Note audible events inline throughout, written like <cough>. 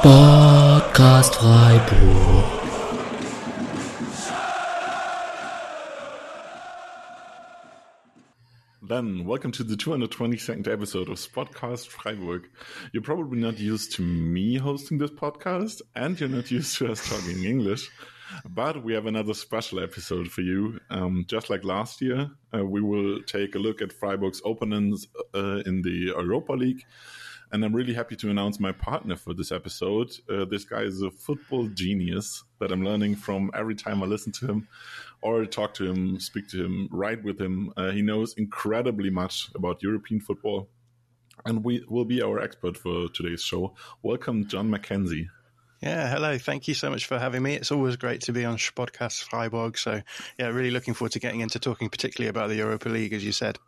Spodcast Freiburg. Then, welcome to the 222nd episode of Spodcast Freiburg. You're probably not used to me hosting this podcast, and you're not used to us talking English. But we have another special episode for you. Um, just like last year, uh, we will take a look at Freiburg's opponents uh, in the Europa League. And I'm really happy to announce my partner for this episode. Uh, this guy is a football genius that I'm learning from every time I listen to him or talk to him, speak to him, write with him. Uh, he knows incredibly much about European football and we will be our expert for today's show. Welcome, Jon Mackenzie. Yeah, hello. Thank you so much for having me. It's always great to be on Spodcast Freiburg. So, yeah, really looking forward to getting into talking particularly about the Europa League, as you said.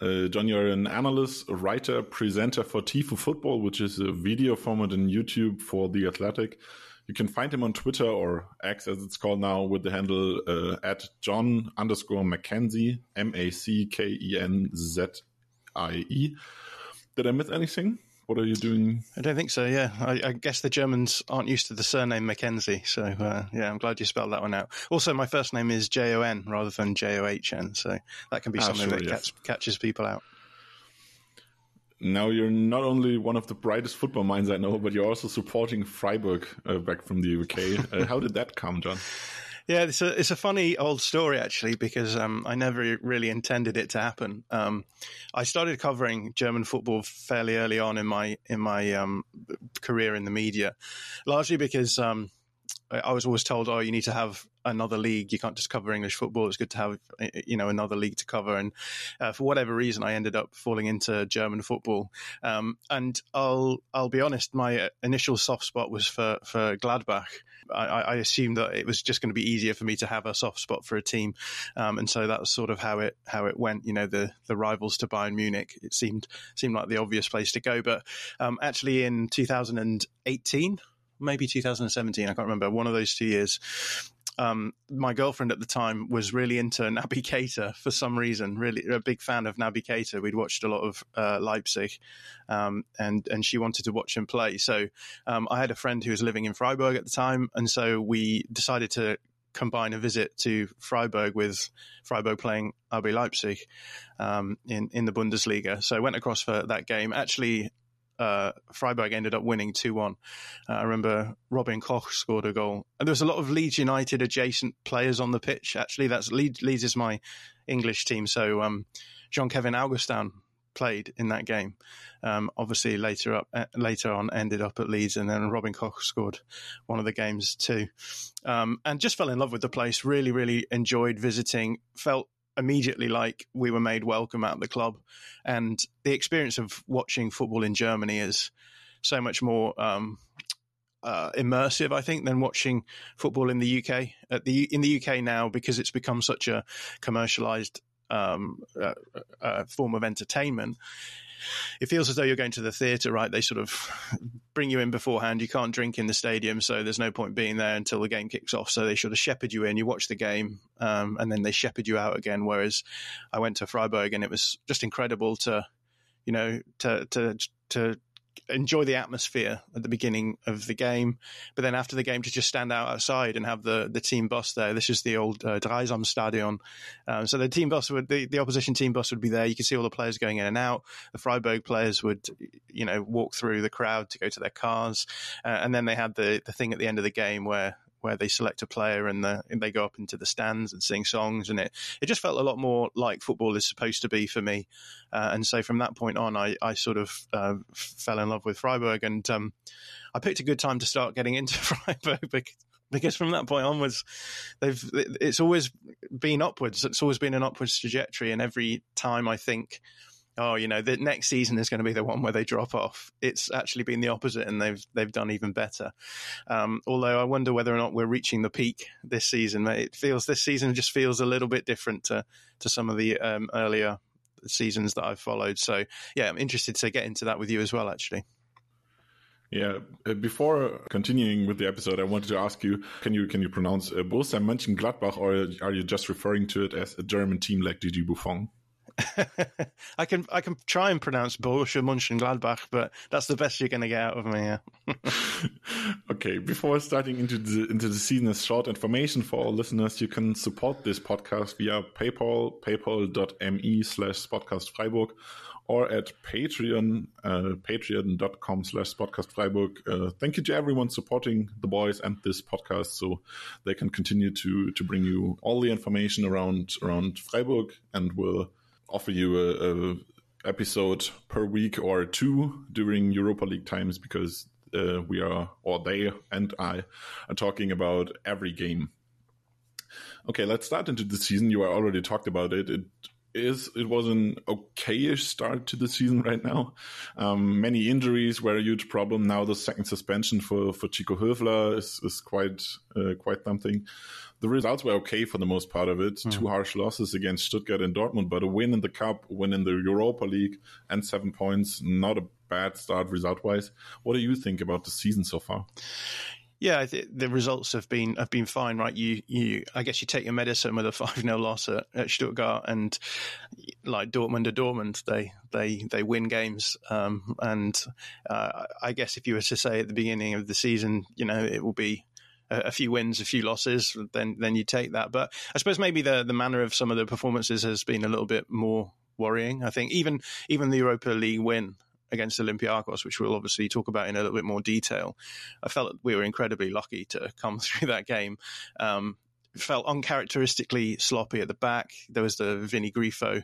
Uh, Jon, you're an analyst, a writer, presenter for Tifo Football, which is a video format on YouTube for The Athletic. You can find him on Twitter or X, as it's called now, with the handle uh, at Jon underscore Mackenzie, M A C K E N Z I E. Did I miss anything? What are you doing? I don't think so. Yeah, I, I guess the Germans aren't used to the surname Mackenzie, so uh, yeah, I'm glad you spelled that one out. Also, my first name is J O N rather than J O H N, so that can be ah, something sure, that yes. catch, catches people out. Now you're not only one of the brightest football minds I know, but you're also supporting Freiburg uh, back from the UK. Uh, how did that come, Jon? <laughs> Yeah, it's a it's a funny old story actually because um, I never really intended it to happen. Um, I started covering German football fairly early on in my in my um, career in the media, largely because um, I was always told, "Oh, you need to have another league. You can't just cover English football. It's good to have you know another league to cover." And uh, for whatever reason, I ended up falling into German football. Um, and I'll I'll be honest, my initial soft spot was for for Gladbach. I, I assumed that it was just going to be easier for me to have a soft spot for a team, um, and so that's sort of how it how it went. You know, the the rivals to Bayern Munich. It seemed seemed like the obvious place to go, but um, actually in 2018 maybe 2017. I can't remember. One of those two years. Um, my girlfriend at the time was really into Naby Keita for some reason. Really a big fan of Naby Keita. We'd watched a lot of uh, Leipzig, um, and and she wanted to watch him play. So um, I had a friend who was living in Freiburg at the time, and so we decided to combine a visit to Freiburg with Freiburg playing RB Leipzig um, in in the Bundesliga. So I went across for that game. Actually, uh, Freiburg ended up winning 2 1. Uh, I remember Robin Koch scored a goal. And there was a lot of Leeds United adjacent players on the pitch. Actually, that's Leeds, Leeds is my English team. So um, Jean Kevin Augustin played in that game. Um, obviously, later up, uh, later on, ended up at Leeds, and then Robin Koch scored one of the games too, um, and just fell in love with the place. Really, really enjoyed visiting. Felt immediately like we were made welcome at the club. And the experience of watching football in Germany is so much more um, uh, immersive, I think, than watching football in the UK. At the in the UK now, because it's become such a commercialized um, uh, uh, form of entertainment, it feels as though you're going to the theatre, right? They sort of <laughs> bring you in beforehand. You can't drink in the stadium, so there's no point being there until the game kicks off. So they sort of shepherd you in. You watch the game, um, and then they shepherd you out again. Whereas I went to Freiburg, and it was just incredible to, you know, to to to enjoy the atmosphere at the beginning of the game, but then after the game to just stand out outside and have the, the team bus there. This is the old uh, Dreisam Stadion. Um, so the team bus would, the, the opposition team bus would be there. You could see all the players going in and out. The Freiburg players would, you know, walk through the crowd to go to their cars. Uh, and then they had the, the thing at the end of the game where where they select a player and, the, and, they go up into the stands and sing songs, and it it just felt a lot more like football is supposed to be for me. Uh, and so from that point on, I I sort of uh, fell in love with Freiburg, and um, I picked a good time to start getting <laughs> into Freiburg because because from that point onwards, they've it's always been upwards. It's always been an upwards trajectory, and every time I think oh, you know, the next season is going to be the one where they drop off. It's actually been the opposite, and they've they've done even better. Um, although I wonder whether or not we're reaching the peak this season. It feels this season just feels a little bit different to to some of the um, earlier seasons that I've followed. So yeah, I'm interested to get into that with you as well. Actually. Yeah. Uh, before continuing with the episode, I wanted to ask you: Can you can you pronounce uh, Borussia Mönchengladbach, or are you just referring to it as a German team like DG Buffon? <laughs> I can I can try and pronounce Borussia Mönchengladbach, but that's the best you're going to get out of me. Yeah. <laughs> okay, before starting into the into the season, as short information for all listeners, you can support this podcast via PayPal, paypal.me slash Spodcast Freiburg, or at Patreon, uh, patreon.com slash Spodcast Freiburg. Uh, thank you to everyone supporting the boys and this podcast so they can continue to to bring you all the information around around Freiburg and will offer you a, a episode per week or two during Europa League times because uh, we are, or they and I, are talking about every game. Okay, let's start into the season. You already talked about it. It is it was an okayish start to the season <laughs> right now. Um, many injuries were a huge problem. Now the second suspension for for Nico Höfler is is quite uh, quite something. The results were okay for the most part of it. Mm. Two harsh losses against Stuttgart and Dortmund, but a win in the cup, win in the Europa League, and seven points. Not a bad start result wise. What do you think about the season so far? Yeah, the results have been have been fine, right? You you I guess you take your medicine with a <laughs> five 0 loss at, at, Stuttgart, and like Dortmund or Dortmund, they they they win games. Um, and uh, I guess if you were to say at the beginning of the season, you know, it will be a, few wins, a few losses, then then you take that. But I suppose maybe the the manner of some of the performances has been a little bit more worrying. I think even even the Europa League win against Olympiacos, which we'll obviously talk about in a little bit more detail. I felt that we were incredibly lucky to come <laughs> through that game. Um, felt uncharacteristically sloppy at the back. There was the Vinny Grifo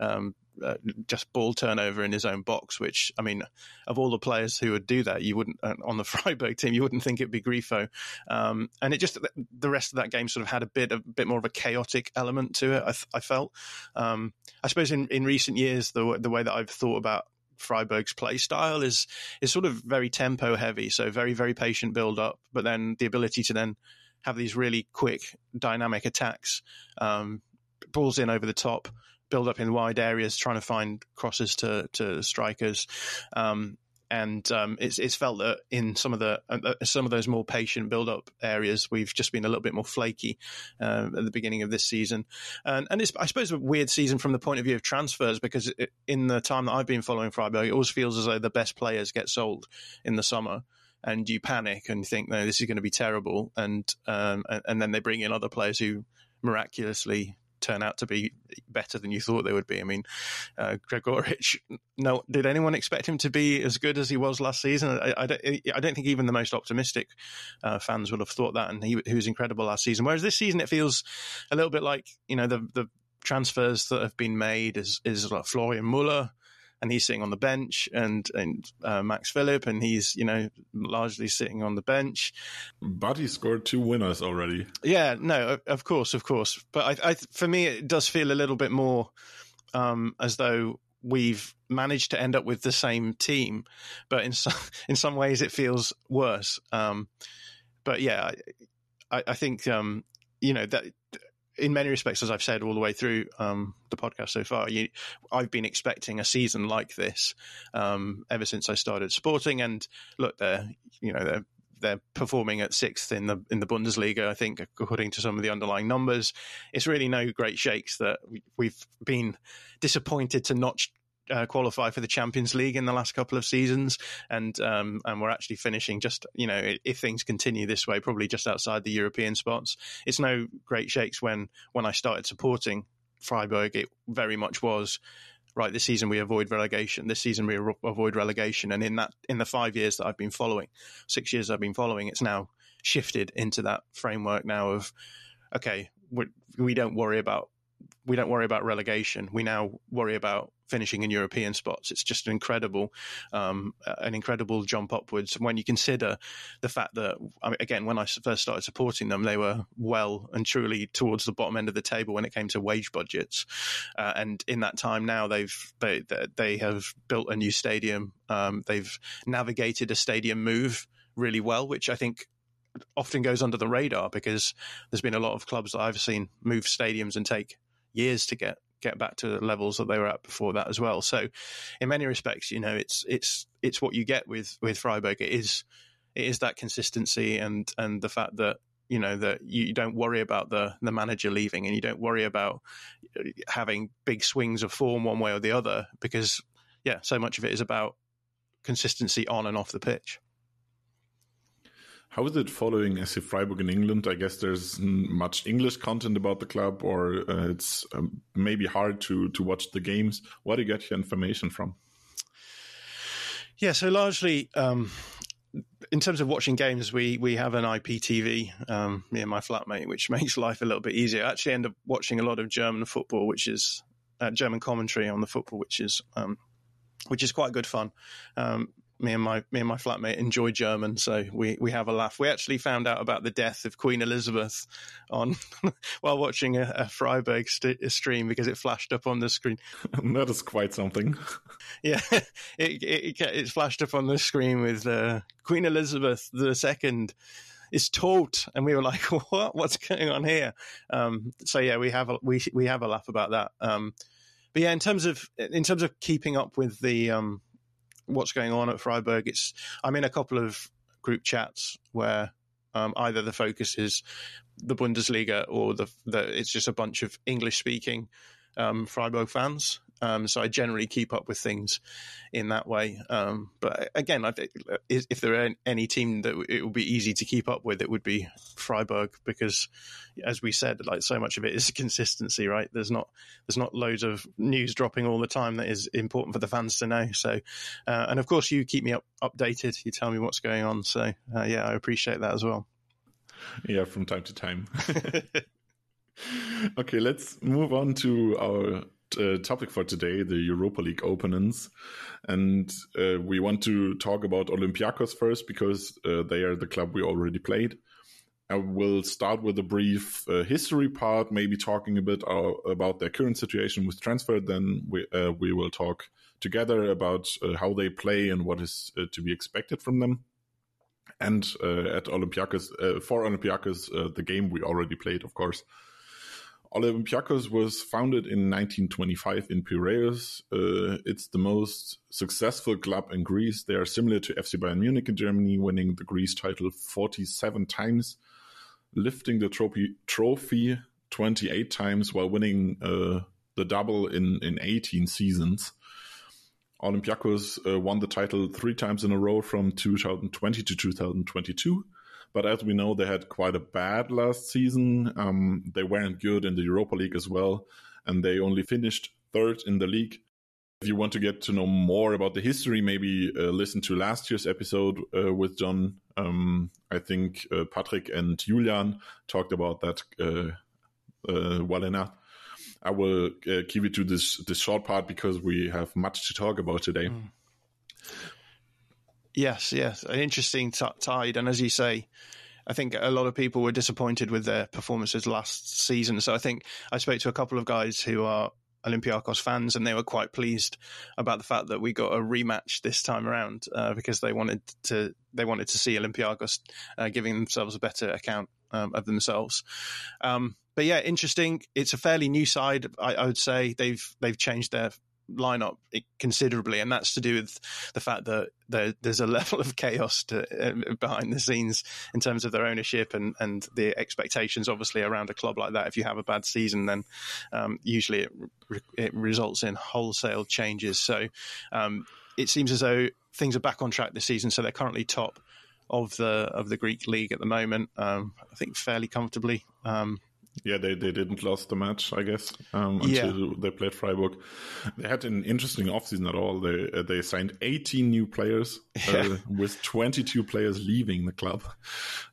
um, uh, just ball turnover in his own box, which I mean, of all the players who would do that, you wouldn't uh, on the <laughs> Freiburg team, you wouldn't think it'd be Grifo. Um, and it just the rest of that game sort of had a bit a bit more of a chaotic element to it. I, I felt. Um, I suppose in, in recent years, the the way that I've thought about Freiburg's play style is is sort of very tempo heavy, so very very patient build up, but then the ability to then have these really quick dynamic attacks, um, balls in over the top, build up in wide areas, trying to find crosses to to strikers. Um, and um, it's it's felt that in some of the uh, some of those more patient build up areas, we've just been a little bit more flaky uh, at the beginning of this season, and and it's I suppose a weird season from the point of view of transfers because it, in the time that I've been following Freiburg, it always feels as though the best players get sold in the summer. And you panic and think, no, this is going to be terrible, and um, and, and then they bring in other players who miraculously turn out to be better than you thought they would be. I mean, uh, Gregoritsch, no, did anyone expect him to be as good as he was last season? I, I, don't, I don't, think even the most optimistic uh, fans would have thought that, and he, he, was incredible last season. Whereas this season, it feels a little bit like you know the the transfers that have been made is is like Florian Muller and he's sitting on the bench, and and uh, Max Philipp, and he's you know largely sitting on the bench. But he scored two winners already. Yeah, no, of course, of course. But I, I for me, it does feel a little bit more um, as though we've managed to end up with the same team, but in some <laughs> in some ways it feels worse. Um, but yeah, I, I think um, you know that in many respects, as I've said all the way through um, the podcast so far, you, I've been expecting a season like this um, ever since I started sporting. And look, they're you know they're they're performing at sixth in the in the Bundesliga. I think according to some of the underlying numbers, it's really no great shakes that we've been disappointed to not uh, qualify for the Champions League in the last couple of seasons, and um, and we're actually finishing just you know if things continue this way, probably just outside the European spots. It's no great shakes when when I started supporting Freiburg, it very much was right. This season we avoid relegation. This season we avoid relegation, and in that in the five years that I've been following, six years I've been following, it's now shifted into that framework now of okay, we, we don't worry about we don't worry about relegation. We now worry about finishing in European spots. It's just an incredible, um, an incredible jump upwards when you consider the fact that I mean, again, when I first started supporting them, they were well and truly towards the bottom end of the table when it came to wage budgets. Uh, and in that time now, they've they they have built a new stadium. Um, they've navigated a stadium move really well, which I think often goes under the radar because there's been a lot of clubs that I've seen move stadiums and take years to get get back to the levels that they were at before that as well. So, in many respects, you know, it's it's it's what you get with with Freiburg. It is it is that consistency and and the fact that you know that you don't worry about the the manager leaving and you don't worry about uh, having big swings of form one way or the other because yeah, so much of it is about consistency on and off the pitch. How is it following SC Freiburg in England? I guess there's much English content about the club, or uh, it's um, maybe hard to to watch the games. Where do you get your information from? Yeah, so largely um, in terms of watching games, we we have an IPTV, um, me and my flatmate, which <laughs> makes life a little bit easier. I actually end up watching a lot of German football, which is uh, German commentary on the football, which is um, which is quite good fun. Um, me and my me and my flatmate enjoy German, so we we have a laugh. We actually found out about the death of Queen Elizabeth on <laughs> while watching a, a Freiburg st- stream because it flashed up on the screen. <laughs> that is quite something. <laughs> Yeah, it, it, it flashed up on the screen with uh, Queen Elizabeth the Second is taught, and we were like, "What? What's going on here?" Um, so yeah, we have a, we we have a laugh about that. Um, but yeah, in terms of in terms of keeping up with the um, what's going on at Freiburg. It's I'm in a couple of group chats where um, either the focus is the Bundesliga or the, the it's just a bunch of English speaking um, Freiburg fans. Um, so I generally keep up with things in that way. Um, but again, I think if there are any team that it would be easy to keep up with, it would be Freiburg because, as we said, like so much of it is <laughs> consistency, right? There's not there's not loads of news dropping all the time that is important for the fans to know. So, uh, and of course, you keep me up, updated. You tell me what's going on. So, uh, yeah, I appreciate that as well. Yeah, from time to time. <laughs> <laughs> okay, let's move on to our uh, topic for today, the Europa League openings. And uh, we want to talk about Olympiacos first because uh, they are the club we already played. I will start with a brief uh, history part, maybe talking a bit uh, about their current situation with transfer. Then we, uh, we will talk together about how they play and what is to be expected from them. And at Olympiacos, for Olympiacos, the game we already played, of course. Olympiacos was founded in 1925 in Piraeus. Uh, it's the most successful club in Greece. They are similar to FC Bayern Munich in Germany, winning the Greece title 47 times, lifting the trophy, trophy 28 times while winning uh, the double in, in 18 seasons. Olympiacos uh, won the title three times in a row from 2020 to 2022 but as we know, they had quite a bad last season. Um, they weren't good in the Europa League as well, and they only finished third in the league. If you want to get to know more about the history, maybe uh, listen to last year's episode uh, with Jon. Um, I think uh, Patrick and Julian talked about that uh, uh, well enough. I will uh, keep it to this this short part because we have much to talk about today. Mm. Yes, yes, an interesting t- tide, and as you say, I think a lot of people were disappointed with their performances last season. So I think I spoke to a couple of guys who are Olympiacos fans, and they were quite pleased about the fact that we got a rematch this time around uh, because they wanted to they wanted to see Olympiacos uh, giving themselves a better account um, of themselves. Um, but yeah, interesting. It's a fairly new side. I, I would say they've they've changed their lineup considerably, and that's to do with the fact that there, there's a <laughs> level of chaos to, uh, behind the scenes in terms of their ownership and, and the expectations. Obviously, around a club like that, if you have a bad season, then um, usually it, re- it, results in wholesale changes. So um, it seems as though things are back on track this season. So they're currently top of the of the Greek league at the moment. Um, I think fairly comfortably. Um, yeah, they, they didn't lose the match, I guess, um, until yeah. they played Freiburg. They had an interesting offseason at all. They uh, they signed 18 new players, <laughs> uh, with 22 players leaving the club.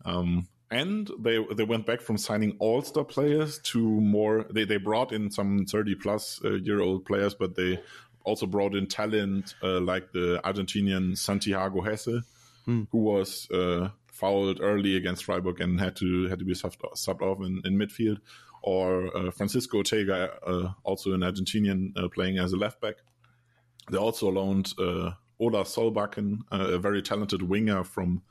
Um, and they they went back from signing all star players to more. They they brought in some 30 plus uh, year old players, but they also brought in talent uh, like the Argentinian Santiago Hezze, hmm. who was uh, fouled early against Freiburg and had to had to be subbed, subbed off in, in midfield, or uh, Francisco Ortega, uh, also an Argentinian uh, playing as a left back. They also loaned uh, Ola Solbakken, uh, a very talented winger from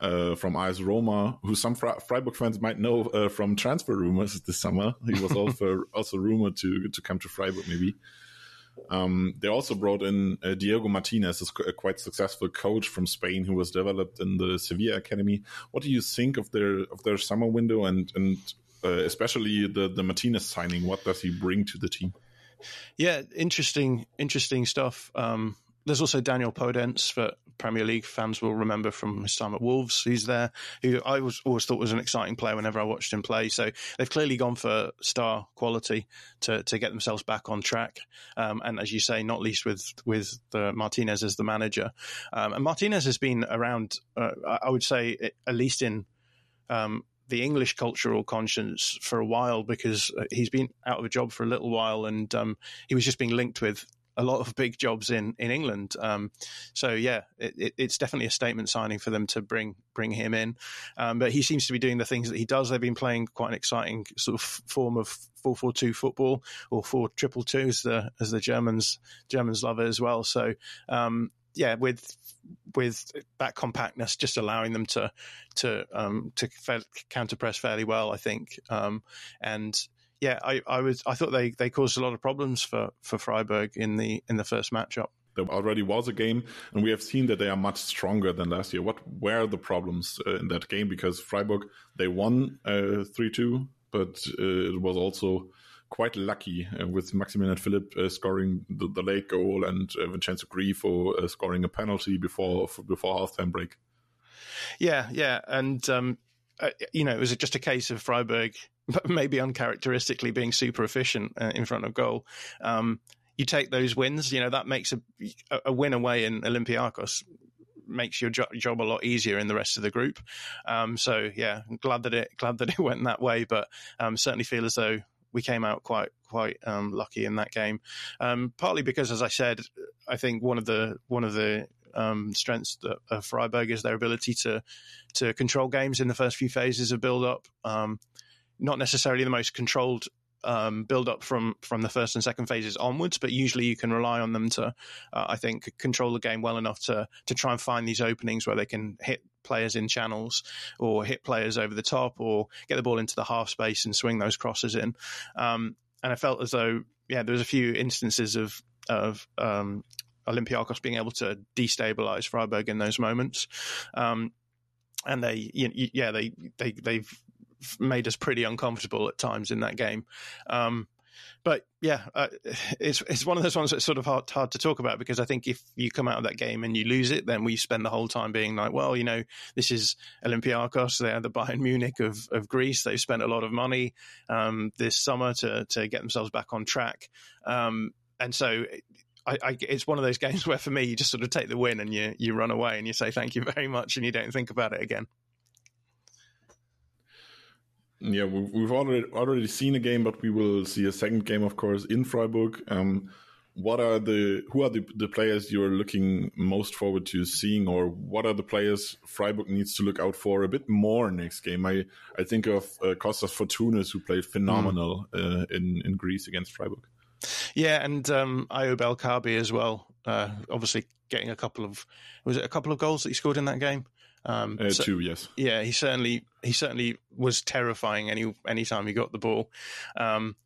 uh, from AS Roma, who some Freiburg fans might know uh, from transfer rumors this summer. He was <laughs> also also rumored to to come to Freiburg, maybe. Um, they also brought in uh, Diego Martinez, a quite successful coach from Spain who was developed in the Sevilla academy. What do you think of their of their summer window and and uh, especially the the Martinez signing. What does he bring to the team? Yeah, interesting, interesting stuff. Um, there's also Daniel Podence that Premier League fans will remember from his time at Wolves. He's there, who I was always thought was an exciting player whenever I watched him play. So they've clearly gone for star quality to, to get themselves back on track. Um, and as you say, not least with with the Martinez as the manager. Um, and Martinez has been around, uh, I would say, at least in um, the English cultural conscience for a while because uh, he's been out of a job for a little while and um, he was just being linked with a lot of big jobs in in England. Um, so yeah, it, it, it's definitely a statement signing for them to bring bring him in. Um, but he seems to be doing the things that he does. They've been playing quite an exciting sort of form of four four two football or four triple two as the as the Germans Germans love it as well. So um, yeah, with with that compactness, just allowing them to to um, to counter press fairly well, I think, um, and yeah, I, I was I thought they, they caused a lot of problems for, for Freiburg in the in the first matchup. There already was a game, and we have seen that they are much stronger than last year. What were the problems uh, in that game? Because Freiburg they won uh, three uh, two, but uh, it was also quite lucky uh, with Maximilian Philipp uh, scoring the, the, late goal and uh, Vincenzo Grifo scoring a penalty before before halftime break. Yeah, yeah, and um, you know it was just a case of Freiburg <laughs> maybe uncharacteristically being super efficient uh, in front of goal. Um, you take those wins, you know, that makes a, a win away in Olympiacos makes your jo- job a lot easier in the rest of the group. Um, so yeah, glad that it glad that <laughs> it went that way, but um, certainly feel as though we came out quite quite um, lucky in that game. Um, partly because, as I said, I think one of the one of the um, strengths of Freiburg is their ability to to control games in the first few phases of build up. Not necessarily the most controlled um, build up from from the first and second phases onwards, but usually you can rely on them to, uh, I think, control the game well enough to to try and find these openings where they can hit players in channels or hit players over the top or get the ball into the half space and swing those crosses in. Um, and I felt as though, yeah, there was a few instances of of um, Olympiacos being able to destabilize Freiburg in those moments. Um, and they, yeah, they they they've made us pretty uncomfortable at times in that game. Um, but yeah, uh, it's it's one of those ones that's sort of hard hard to talk about because I think if you come out of that game and you lose it, then we spend the whole time being like, well, you know, this is Olympiacos, they're the Bayern Munich of, of Greece. They've spent a lot of money um, this summer to to get themselves back on track, um, and so. I, I, it's one of those <laughs> games where, for me, you just sort of take the win and you you run away and you say thank you very much and you don't think about it again. Yeah, we've already already seen a game, but we will see a second game, of course, in Freiburg. Um, what are the who are the, the players you're looking most forward to seeing, or what are the players Freiburg needs to look out for a bit more next game? I I think of uh, Kostas Fortounis, who played phenomenal mm. uh, in in Greece against Freiburg. Yeah, and um, Ayoub El Kaabi as well. Uh, obviously, getting a couple of was it a couple of goals that he scored in that game? Um, uh, so, two, yes. Yeah, he certainly he certainly was terrifying any any time he got the ball. Um,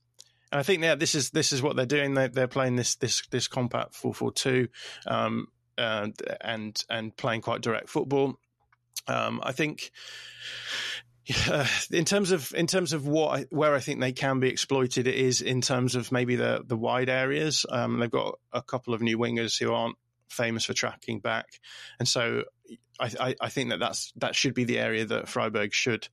and I think yeah, this is this is what they're doing. They're, they're playing this this this compact four four two, um, and and and playing quite direct football. Um, I think. Yeah, <sighs> in terms of in terms of what I, where I think they can be exploited, it is in terms of maybe the the wide areas. Um, they've got a couple of new wingers who aren't famous for tracking back, and so I, I, think that that's that should be the area that Freiburg should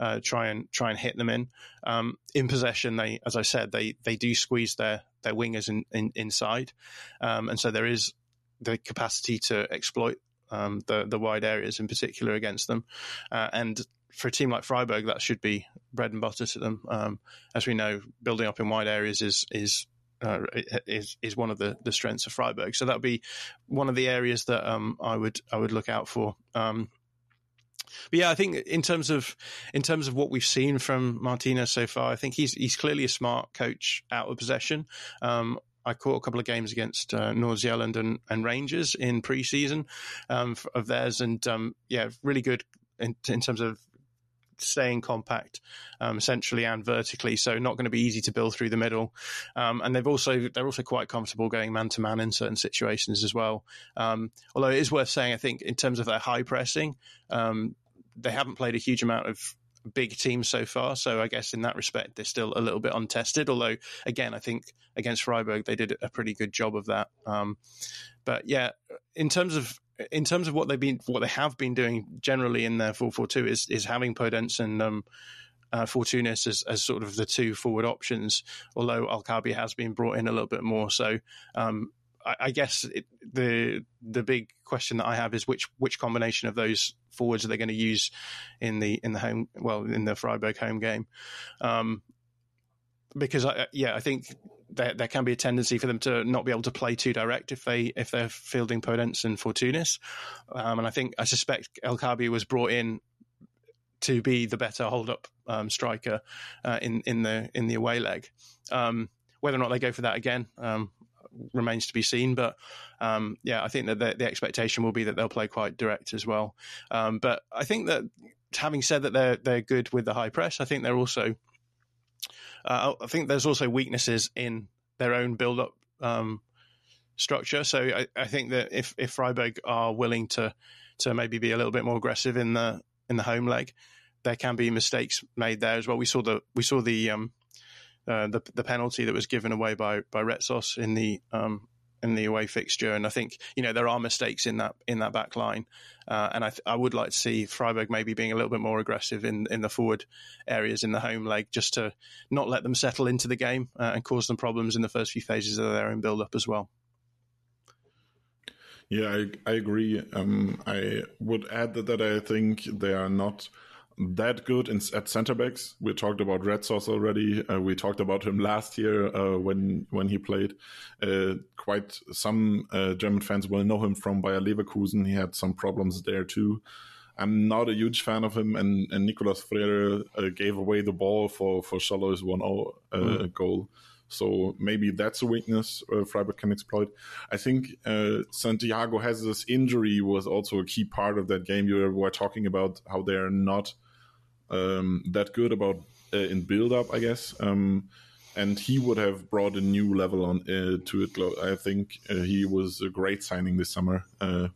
uh, try and try and hit them in. Um, in possession, they, as I said, they they do squeeze their their wingers in, in inside, um, and so there is the capacity to exploit um, the the wide areas in particular against them. Uh, and for a team like Freiburg, that should be bread and butter to them. Um, as we know, building up in wide areas is is uh, is is one of the, the strengths of Freiburg. So that would be one of the areas that um, I would I would look out for. Um, but yeah, I think in terms of in terms of what we've seen from Martinez so far, I think he's he's clearly a smart coach out of possession. Um, I caught a couple of games against uh, North Zealand and, and Rangers in pre-season um, of theirs, and um, yeah, really good in, in terms of staying compact um, centrally and vertically, so not going to be easy to build through the middle. Um, and they've also they're also quite comfortable going man to man in certain situations as well. Um, although it is worth saying, I think in terms of their high pressing, um, they haven't played a huge amount of big teams so far. So I guess in that respect, they're still a little bit untested. Although, again, I think against Freiburg they did a pretty good job of that. Um, but yeah, in terms of in terms of what they've been what they have been doing generally in their four four two is is having Podence and um, uh, Fortounis as, as sort of the two forward options. Although El Kaabi has been brought in a little bit more, so um, I, I, guess it, the the big question that I have is which which combination of those forwards are they going to use in the in the home well in the Freiburg home game. Um, because I, yeah, I think there, there can be a tendency for them to not be able to play too direct if they if they're fielding Podence and Fortounis, um, and I think I suspect El Kaabi was brought in to be the better hold up um, striker uh, in in the in the away leg. Um, whether or not they go for that again um, remains to be seen. But um, yeah, I think that the, the, expectation will be that they'll play quite direct as well. Um, but I think that having said that they're they're good with the high press, I think they're also uh, I think there's also weaknesses in their own build up um, structure. So I, I, think that if if Freiburg are willing to to maybe be a little bit more aggressive in the in the home leg, there can be mistakes made there as well. We saw the we saw the um, uh, the the penalty that was given away by by Retsos in the um, in the away fixture. And I think you know there are mistakes in that in that back line, uh, and I, th- I would like to see Freiburg maybe being a little bit more aggressive in in the forward areas in the home leg, just to not let them settle into the game uh, and cause them problems in the first few phases of their own build up as well. Yeah, I, I agree. Um, I would add that, that I think they are not that good in, at center backs. We talked about Retsos already. Uh, we talked about him last year uh, when when he played. Uh, quite some uh, German fans will know him from Bayer Leverkusen. He had some problems there too. I'm not a huge fan of him, and, and Nicolas Freire uh, gave away the ball for for Sallai's 1-0 mm. goal. So maybe that's a weakness uh, Freiburg can exploit. I think uh, Santiago this injury was also a key part of that game. You were talking about how they're not um, that good about uh, in build up, I guess. Um, and he would have brought a new level on uh, to it. I think uh, he was a great signing this summer. Uh,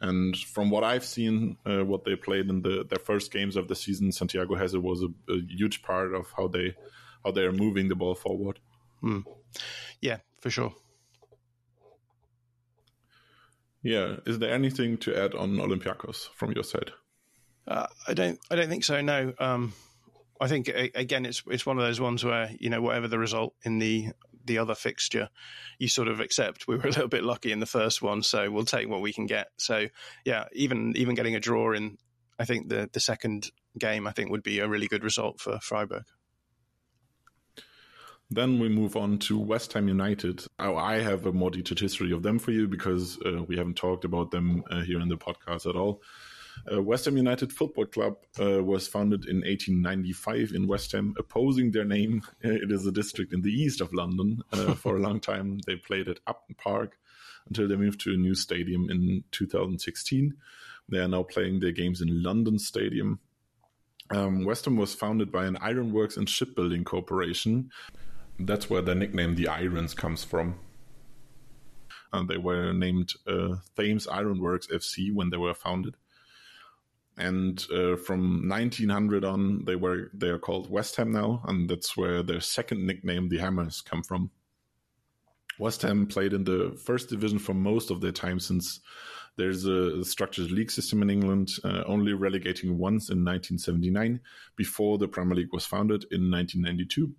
and from what I've seen, uh, what they played in the their first games of the season, Santiago Hezze was a, a huge part of how they how they are moving the ball forward. Mm. Yeah, for sure. Yeah, is there anything to add on Olympiacos from your side? Uh, I don't. I don't think so. No. Um, I think again, it's it's one of those ones where you know whatever the result in the the other fixture, you sort of accept. We were a little bit lucky in the first one, so we'll take what we can get. So yeah, even even getting a draw in, I think the the second game, I think would be a really good result for Freiburg. Then we move on to West Ham United. Oh, I have a more detailed history of them for you because uh, we haven't talked about them uh, here in the podcast at all. Uh, West Ham United Football Club uh, was founded in 1895 in West Ham, opposing their name. <laughs> It is a district in the east of London. Uh, for a long time, they played at Upton Park until they moved to a new stadium in 2016. They are now playing their games in London Stadium. Um, West Ham was founded by an ironworks and shipbuilding corporation. That's where the nickname the Irons comes from. And they were named uh, Thames Ironworks FC when they were founded and uh, from 1900 on they were they are called west ham now and that's where their second nickname the hammers come from. West ham played in the first division for most of their time since there's a structured league system in england uh, only relegating once in 1979 before the premier league was founded in 1992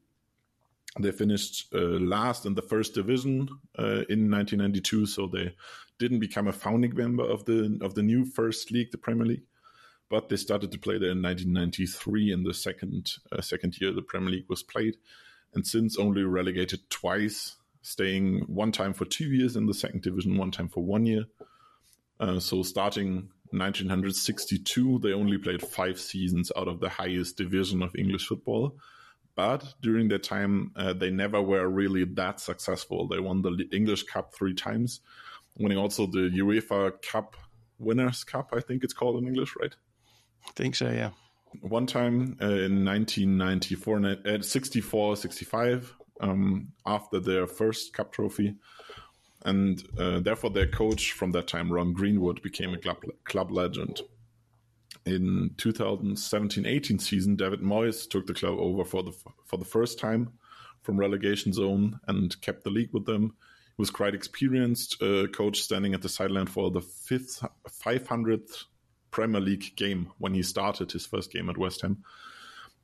they finished uh, last in the first division uh, in 1992 so they didn't become a founding member of the of the new first league the premier league but they started to play there in 1993 in the second uh, second year the Premier League was played, and since only relegated twice, staying one time for two years in the second division, one time for one year. Uh, so starting 1962, they only played five seasons out of the highest division of English football. But during that time, uh, they never were really that successful. They won the English Cup three times, winning also the UEFA Cup Winners' Cup, I think it's called in English, right? I think so, yeah. One time uh, in 1994, uh, 64, 65, um, after their first cup trophy. And uh, therefore, their coach from that time, Ron Greenwood, became a club, club legend. in 2017-18 season, David Moyes took the club over for the for the first time from relegation zone and kept the league with them. He was quite experienced uh, coach, standing at the sideline for the fifth 500th Premier League game when he started his first game at West Ham.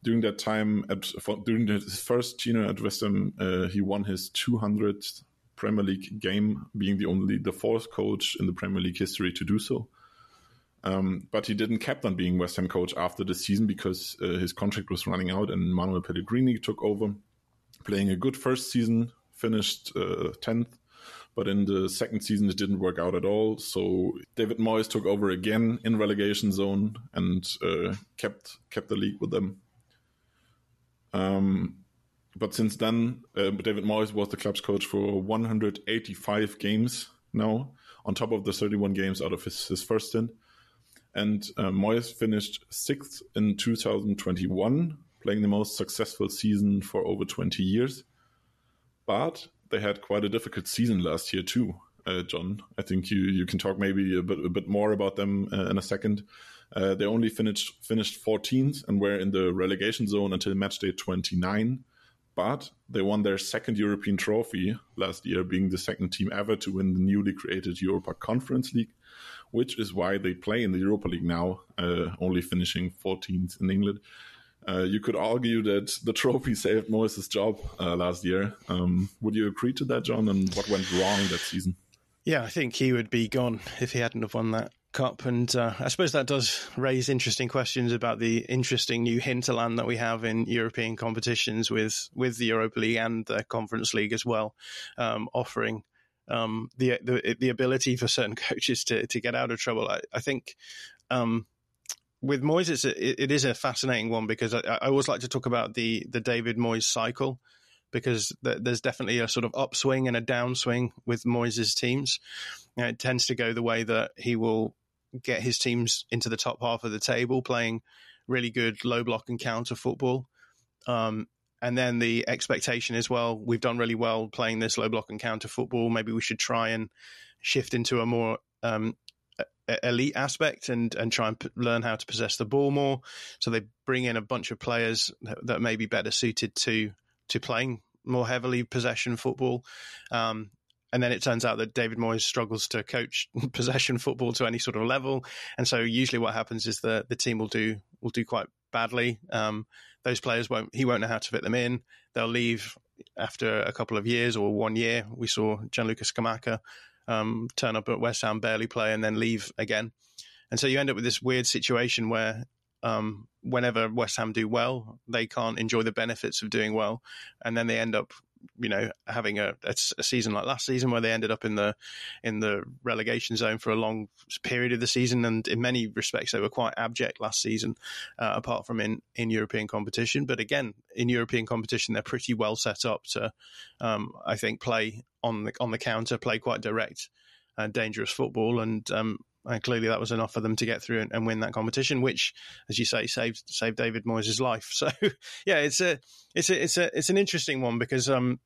During that time, at, for, during his first tenure at West Ham, uh, he won his 200th Premier League game, being the only the fourth coach in the Premier League history to do so. Um, but he didn't kept on being West Ham coach after the season because uh, his contract was running out, and Manuel Pellegrini took over, playing a good first season, finished uh, tenth. But in the second season it didn't work out at all. So David Moyes took over again in relegation zone and uh, kept kept the league with them. Um, but since then, uh, David Moyes was the club's coach for 185 games now, on top of the 31 games out of his, his first stint. And uh, Moyes finished sixth in 2021, playing the most successful season for over 20 years. But they had quite a difficult season last year too, uh, Jon. I think you, you can talk maybe a bit a bit more about them uh, in a second. Uh, they only finished finished 14th and were in the relegation zone until match day 29. But they won their second European trophy last year, being the second team ever to win the newly created Europa Conference League, which is why they play in the Europa League now, uh, only finishing 14th in England. Uh, you could argue that the trophy saved Moyes' job uh, last year. Um, would you agree to that, Jon? And what went wrong that season? Yeah, I think he would be gone if he hadn't have won that cup. And uh, I suppose that does raise interesting questions about the interesting new hinterland that we have in European competitions with with the Europa League and the Conference League as well, um, offering. Um, the, the the ability for certain <laughs> coaches to to get out of trouble. I, I think um, with Moyes, it's a, it is a fascinating one because I, I, always like to talk about the the David Moyes cycle because there's definitely a sort of upswing and a downswing with Moyes' teams. You know, it tends to go the way that he will get his teams into the top half of the table, playing really good low block and counter football. Um, and then the expectation is, well, we've done really well playing this low block and counter football. Maybe we should try and shift into a more um, elite aspect and and try and p- learn how to possess the ball more. So they bring in a bunch of players that, that may be better suited to to playing more heavily possession football. Um, and then it turns out that David Moyes struggles to coach <laughs> possession football to any sort of level, and so usually what happens is the the team will do will do quite badly. Um, those players won't he won't know how to fit them in. They'll leave after a couple of years or one year. We saw Gianluca Scamacca um, turn up at West Ham, barely play, and then leave again. And so you end up with this weird situation where um, whenever West Ham do well, they can't enjoy the benefits of doing well, and then they end up, you know, having a, a, a, season like last season where they ended up in the in the relegation zone for a long period of the season, and in many respects they were quite abject last season, uh, apart from in in European competition. But again, in European competition, they're pretty well set up to, um, I think, play on the on the counter, play quite direct and dangerous football, and um, and clearly that was enough for them to get through and, and, win that competition, which, as you say, saved saved David Moyes' life. <laughs> So, yeah, it's a it's a it's a it's an interesting one because um,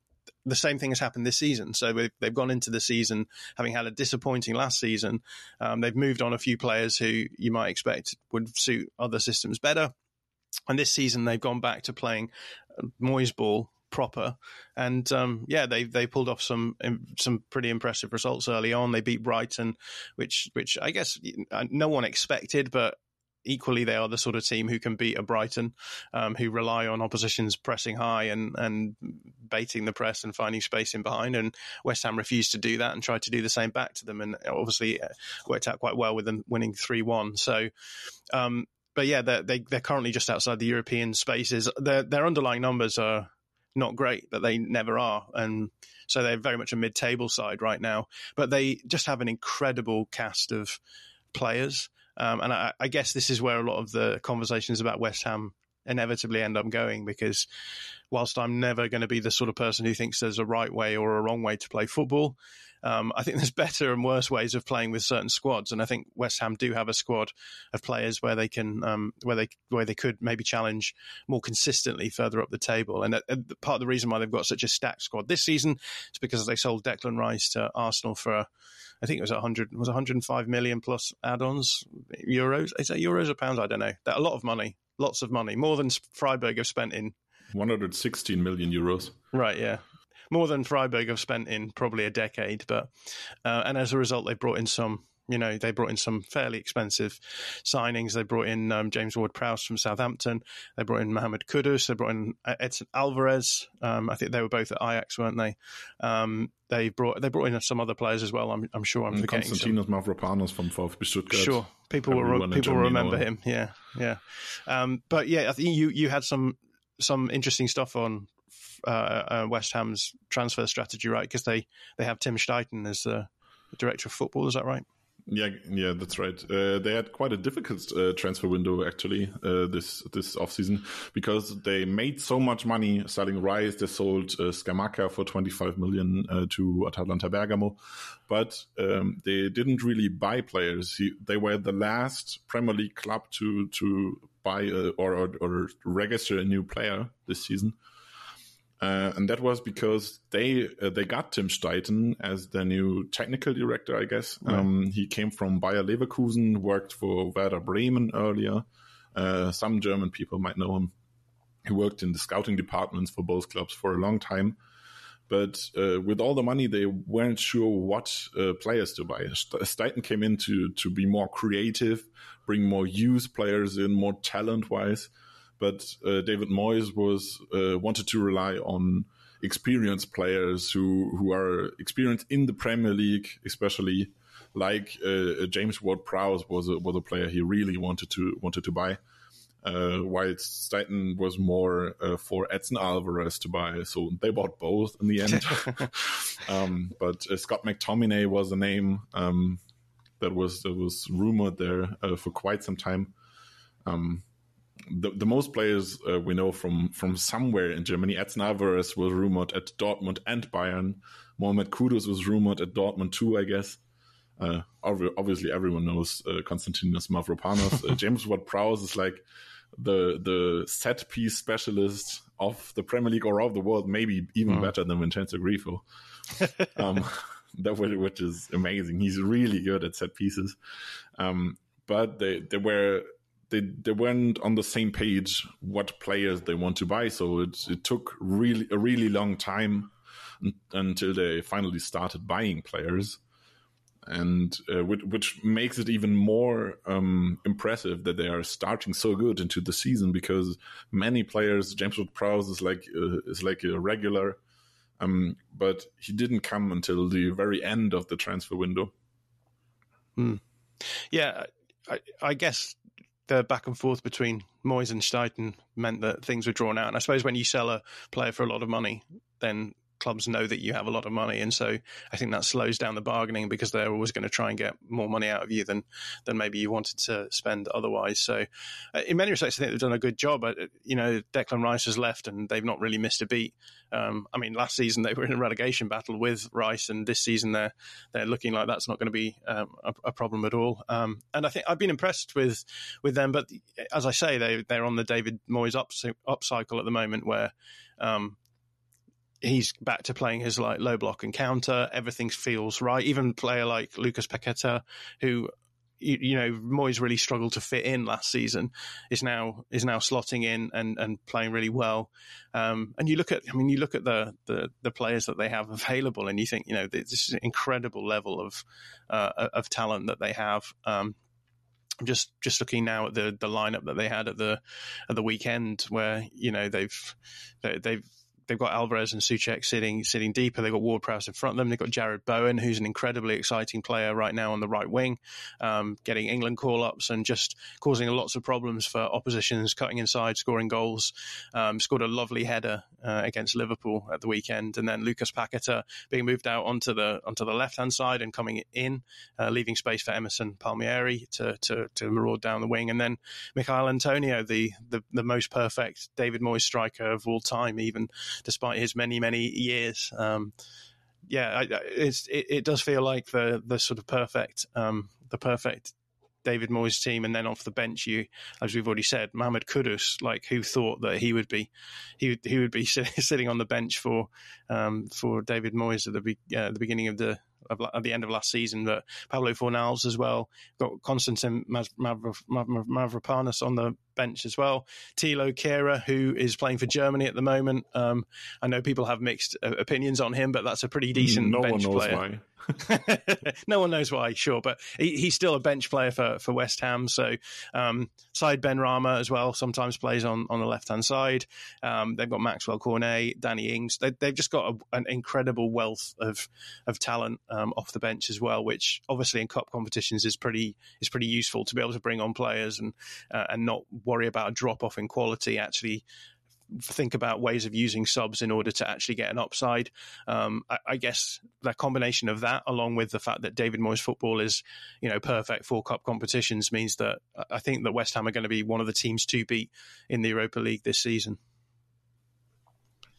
the same thing has happened this season. So they've gone into the season having had a disappointing last season. Um, they've moved on a few players who you might expect would suit other systems better. And this season they've gone back to playing Moyes ball proper. And um, yeah, they they pulled off some some pretty impressive results early on. They beat Brighton, which which I guess uh, no one expected, but equally they are the sort of team who can beat a Brighton, um, who rely on oppositions pressing high and and baiting the press and finding space in behind. And West Ham refused to do that and tried to do the same back to them, and obviously worked out quite well with them winning three one. So. Um, but yeah, they're, they, they are currently just outside the European spaces. Their their underlying numbers are not great, but they never are. And so they're very much a mid table side right now. But they just have an incredible cast of players. Um, and I, I, guess this is where a lot of the conversations about West Ham inevitably end up going because whilst I'm never going to be the sort of person who thinks there's a right way or a wrong way to play football, um, I think <laughs> there's better and worse ways of playing with certain squads, and I think West Ham do have a squad of players where they can, um, where they where they could maybe challenge more consistently further up the table. And, uh, part of the reason why they've got such a stacked squad this season is because they sold Declan Rice to Arsenal for. I think it was 100 was 105 million plus add-ons euros. Is that euros or pounds? I don't know. That a lot of money, lots of money, more than Freiburg have spent in 116 million euros. Right, yeah. More than Freiburg have spent in probably a decade, but uh, and as a result, they brought in some. You know, they brought in some fairly expensive signings. They brought in um, James Ward-Prowse from Southampton. They brought in Mohamed Kudus. They brought in Edson Alvarez. Um, I think they were both at Ajax, weren't they? Um, they brought they brought in some other players as well. I'm, I'm sure I'm and forgetting. Konstantinos Mavropanos from VfB Stuttgart. Sure, people will people will remember him. Yeah, yeah. Um, but yeah, I think you you had some some interesting stuff on uh, uh, West Ham's transfer strategy, right? Because they, they have Tim Steidten as the director of football. Is that right? Yeah, yeah, that's right. Uh, they had quite a difficult uh, transfer window actually uh, this this offseason because they made so much money selling Rice. They sold uh, Scamacca for 25 million uh, to Atalanta Bergamo, but um, they didn't really buy players. He, they were the last Premier League club to to buy a, or, or, or register a new player this season. Uh, and that was because they uh, they got Tim Steidten as the new technical director, I guess. Right. Um, he came from Bayer Leverkusen, worked for Werder Bremen earlier. Uh, some German people might know him. He worked in the scouting departments for both clubs for a long time. But uh, with all the money, they weren't sure what uh, players to buy. Steidten came in to, to be more creative, bring more youth players in, more talent wise but uh, David Moyes was uh, wanted to rely on experienced players who who are experienced in the Premier League, especially like uh, James Ward-Prowse was a, was a player he really wanted to wanted to buy. Uh, while Steidten was more uh, for Edson Alvarez to buy, so they bought both in the end. <laughs> <laughs> um, but uh, Scott McTominay was a name um, that was that was rumored there uh, for quite some time. Um, the, the most players uh, we know from from somewhere in Germany. Edson Alvarez was rumored at Dortmund and Bayern. Mohamed Kudus was rumored at Dortmund too, I guess. Uh, obviously, everyone knows uh, Konstantinos Mavropanos. uh, <laughs> James Ward-Prowse is like the the set piece specialist of the Premier League or of the world, maybe even oh. better than Vincenzo Grifo. <laughs> um, <laughs> that which is amazing. He's really good at set pieces. Um, but they they were they they weren't on the same page what players they want to buy. So it it took really a really long time until they finally started buying players, and uh, which, which, makes it even more um, impressive that they are starting so good into the season because many players, James Ward-Prowse is like uh, is like a regular, um, but he didn't come until the very end of the transfer window. Hmm. Yeah, I, I guess the back and forth between Moyes and Steidten meant that things were drawn out. And I suppose when you sell a player for a lot of money, then clubs know that you have a lot of money, and so I think that slows down the bargaining because they're always going to try and get more money out of you than than maybe you wanted to spend otherwise. So, uh, in many respects, I think they've done a good job. Uh, you know, Declan Rice has left, and they've not really missed a beat. Um, I mean, last season they were in a relegation battle with Rice, and this season they're they're looking like that's not going to be um, a, a, problem at all. Um, and I think I've been impressed with with them, but as I say, they they're on the David Moyes up, up cycle at the moment where. Um, he's back to playing his like low block and counter. Everything feels right. Even player like Lucas Paqueta, who you, you, know Moyes really struggled to fit in last season, is now is now slotting in and, and playing really well. Um, and you look at, I mean, you look at the, the, the players that they have available, and you think, you know, this is an incredible level of uh, of talent that they have. Um, I'm just just looking now at the the lineup that they had at the at the weekend, where you know they've they, they've they've got Alvarez and Soucek sitting sitting deeper. They've got Ward Prowse in front of them. They've got Jarrod Bowen, who's an incredibly exciting player right now on the right wing, um, getting England call ups and just causing lots of problems for oppositions, cutting inside, scoring goals. Um, scored a lovely header uh, against Liverpool at the weekend, and then Lucas Paqueta being moved out onto the onto the left hand side and coming in, uh, leaving space for Emerson Palmieri to, to to maraud down the wing, and then Michail Antonio, the, the the most perfect David Moyes striker of all time, even despite his many many years. Um, yeah, it, it, does feel like the the sort of perfect um, the perfect David Moyes' team, and then off the bench, you, as we've already said, Mohamed Kudus. Like, who thought that he would be, he would, he would be <laughs> sitting on the bench for, um, for David Moyes at the, uh, the beginning of the of, at the end of last season. But Pablo Fornals as well got Konstantin Mavropanos on the bench as well. Thilo Kehrer, who is playing for Germany at the moment. Um, I know people have mixed uh, opinions on him, but that's a pretty decent no bench one knows player. Why. <laughs> no one knows why, sure, but he, he's still a bench player for, for West Ham. So, um, Benrahma as well sometimes plays on, on the left hand side. Um, they've got Maxwell Cornet, Danny Ings. They, have just got a, an incredible wealth of of talent um, off the bench as well, which obviously in cup competitions is pretty is pretty useful to be able to bring on players and uh, and not worry about a drop off in quality. Actually, think about ways of using subs in order to actually get an upside. Um, I, I, guess the combination of that, along with the fact that David Moyes football is, you know, perfect for cup competitions, means that I think that West Ham are going to be one of the teams to beat in the Europa League this season.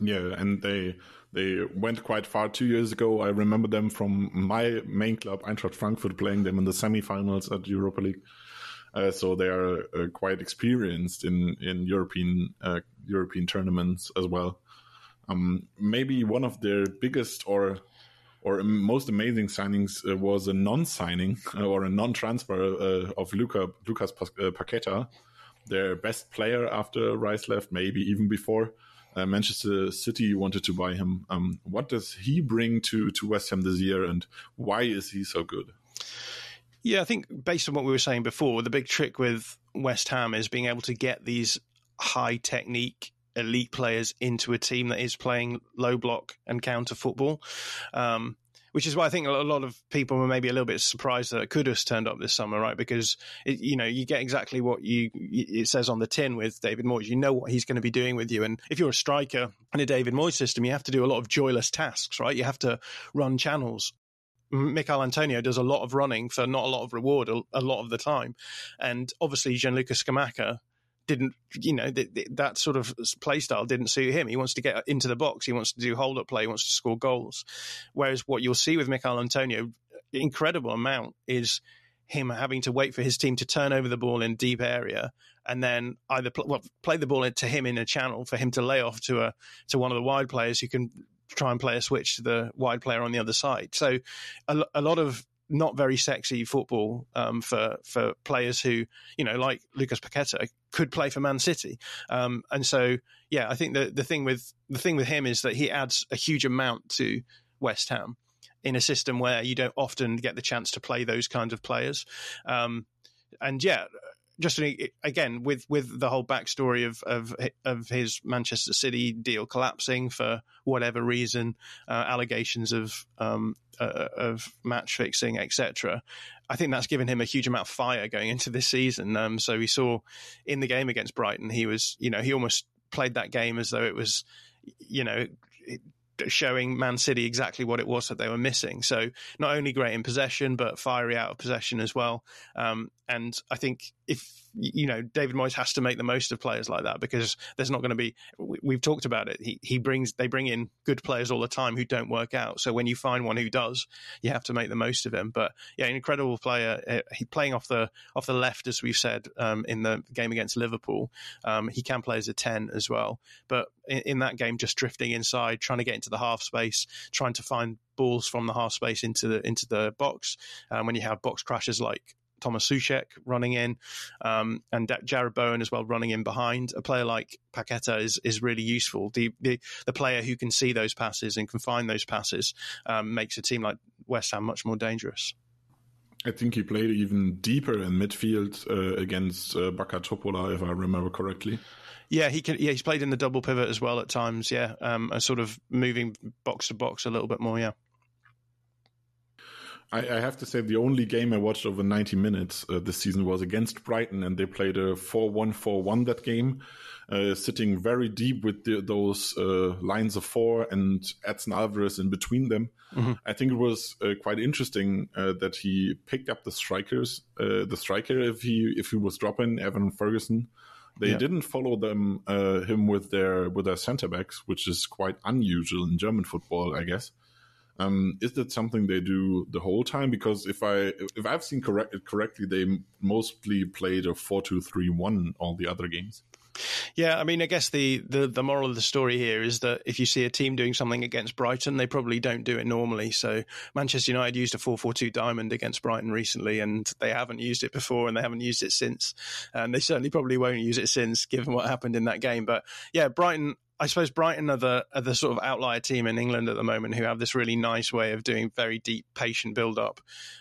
Yeah, and they they went quite far two years ago. I remember them from my main club, Eintracht Frankfurt, playing them in the semi-finals at Europa League. Uh, so they are uh, quite experienced in in European uh, European tournaments as well. Um, maybe one of their biggest or or most amazing signings uh, was a non-signing uh, <laughs> or a non-transfer of Luca Lucas Paqueta, their best player after Rice left, maybe even before. Uh, Manchester City wanted to buy him. Um, what does he bring to, to West Ham this year, and why is he so good? Yeah, I think based on what we were saying before, the big trick with West Ham is being able to get these high technique elite players into a team that is playing low block and counter football. Um, which is why I think a lot of people were maybe a little bit surprised that Kudus turned up this summer, right? Because it, you know you get exactly what you it says on the tin with David Moyes. You know what he's going to be doing with you, and if you're a striker in a David Moyes system, you have to do a lot of joyless tasks, right? You have to run channels. Michail Antonio does a lot of running for not a lot of reward a, a lot of the time. And obviously, Gianluca Scamacca didn't, you know, that, that sort of play style didn't suit him. He wants to get into the box. He wants to do hold up play. He wants to score goals. Whereas what you'll see with Michail Antonio, incredible amount, is him having to wait for his team to turn over the ball in deep area and then either pl- well, play the ball to him in a channel for him to lay off to a to one of the wide players who can try and play a switch to the wide player on the other side. So a, a lot of not very sexy football um, for for players who you know like Lucas Paqueta could play for Man City, um, and so yeah, I think the the thing with the thing with him is that he adds a huge amount to West Ham in a system where you don't often get the chance to play those kinds of players, um, and yeah, just again with with the whole backstory of of of his Manchester City deal collapsing for whatever reason, uh, allegations of um, uh, of match fixing, etc. I think that's given him a huge amount of fire going into this season. Um, so we saw in the game against Brighton, he was you know he almost played that game as though it was you know showing Man City exactly what it was that they were missing. So not only great in possession, but fiery out of possession as well. Um, and I think if you know David Moyes has to make the most of players like that because there's not going to be. We've talked about it. He he brings they bring in good players all the time who don't work out. So when you find one who does, you have to make the most of him. But yeah, incredible player. Uh, he playing off the off the left as we've said um, in the game against Liverpool. Um, he can play as a ten as well. But in, in that game, just drifting inside, trying to get into the half space, trying to find balls from the half space into the into the box. Um, when you have box crashes like Thomas Soucek running in, um, and Jarrod Bowen as well running in behind. A player like Paqueta is is really useful. The, the, the player who can see those passes and can find those passes um, makes a team like West Ham much more dangerous. I think he played even deeper in midfield uh, against uh, Bačka Topola, if I remember correctly. Yeah, he can. Yeah, he's played in the double pivot as well at times. Yeah, um, a sort of moving box to box a little bit more. Yeah. I, I have to say, the only game I watched over 90 minutes uh, this season was against Brighton, and they played a 4 1 4 1 that game, uh, sitting very deep with the, those uh, lines of four and Edson Alvarez in between them. Mm-hmm. I think it was uh, quite interesting uh, that he picked up the strikers, uh, the striker, if he if he was dropping Evan Ferguson. They yeah. didn't follow them him with their with their centre backs, which is quite unusual in German football, I guess. Um, is that something they do the whole time? Because if I if I've seen correct correctly, they mostly played a four two three one all the other games. Yeah, I mean, I guess the, the, the moral of the story here is that if you see a team doing something against Brighton, they probably don't do it normally. So Manchester United used a 4-4-2 diamond against Brighton recently, and they haven't used it before, and they haven't used it since, and they certainly probably won't use it since, given what happened in that game. But yeah, Brighton. I suppose Brighton are the are the sort of outlier team in England at the moment who have this really nice way of doing very deep, patient build up,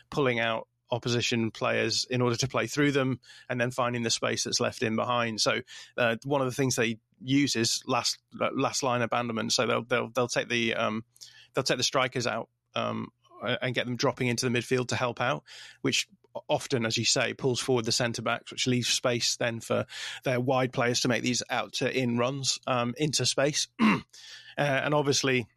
pulling out opposition players in order to play through them and then finding the space that's left in behind. So uh, one of the things they use is last last line abandonment. So they'll they'll they'll take the um, they'll take the strikers out um, and get them dropping into the midfield to help out, which often, as you say, pulls forward the centre backs, which leaves space then for their wide players to make these out to in runs um, into space. <clears throat> uh, and obviously,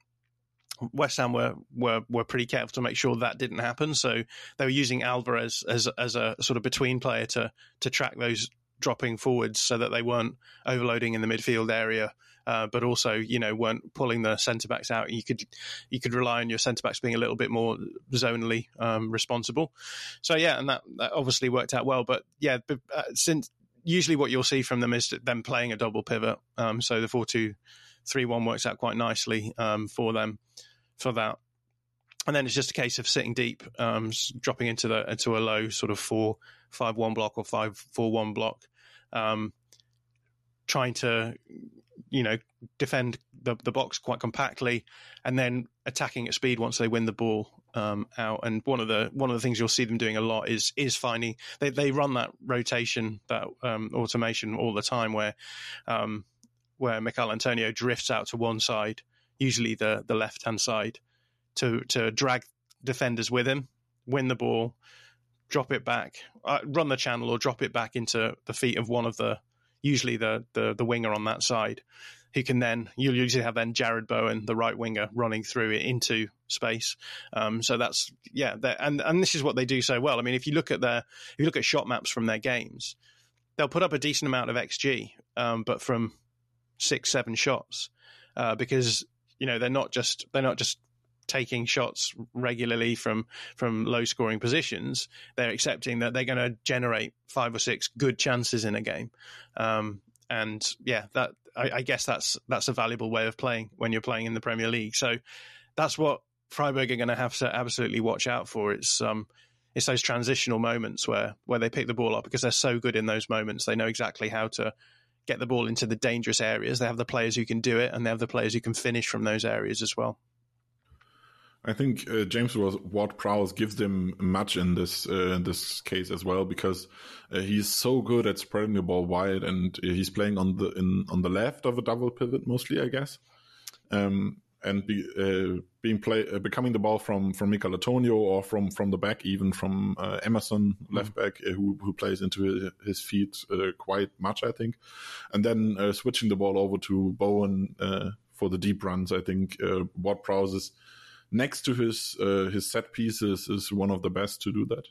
West Ham were, were were pretty careful to make sure that didn't happen. So they were using Alvarez as as a sort of between player to to track those dropping forwards so that they weren't overloading in the midfield area, uh, but also you know weren't pulling the centre backs out. You could you could rely on your centre backs being a little bit more zonally um, responsible. So yeah, and that, that obviously worked out well. But yeah, uh, since usually what you'll see from them is them playing a double pivot. Um, so the four two three one works out quite nicely um, for them for that. And then it's just a case of sitting deep, um, dropping into the into a low sort of four five one block or five four one block, um, trying to you know defend the the box quite compactly, and then attacking at speed once they win the ball um, out. And one of the one of the things you'll see them doing a lot is is finding they they run that rotation that um, automation all the time where um, where Michail Antonio drifts out to one side, usually the the left hand side, to to drag defenders with him, win the ball, drop it back, uh, run the channel or drop it back into the feet of one of the usually the the, the winger on that side. Who can then you'll usually have then Jarrod Bowen, the right winger, running through it into space. Um, so that's yeah, and and this is what they do so well. I mean, if you look at their if you look at shot maps from their games, they'll put up a decent amount of xG, um, but from six, seven shots uh, because you know they're not just they're not just taking shots regularly from from low scoring positions. They're accepting that they're going to generate five or six good chances in a game, um, and yeah, that I, I, guess that's that's a valuable way of playing when you're playing in the Premier League. So that's what Freiburg are going to have to absolutely watch out for. It's um, it's those transitional moments where where they pick the ball up because they're so good in those moments. They know exactly how to get the ball into the dangerous areas. They have the players who can do it, and they have the players who can finish from those areas as well. I think uh, James Ward-Prowse gives them much in this uh, in this case as well because uh, he's so good at spreading the ball wide, and he's playing on the in, on the left of a double pivot mostly, I guess. Um, and be, uh, being play uh, becoming the ball from from Michail Antonio or from from the back, even from uh, Emerson mm-hmm. left back, uh, who who plays into his, feet uh, quite much, I think, and then uh, switching the ball over to Bowen for the deep runs. I think uh, Ward-Prowse is next to his his set pieces is one of the best to do that.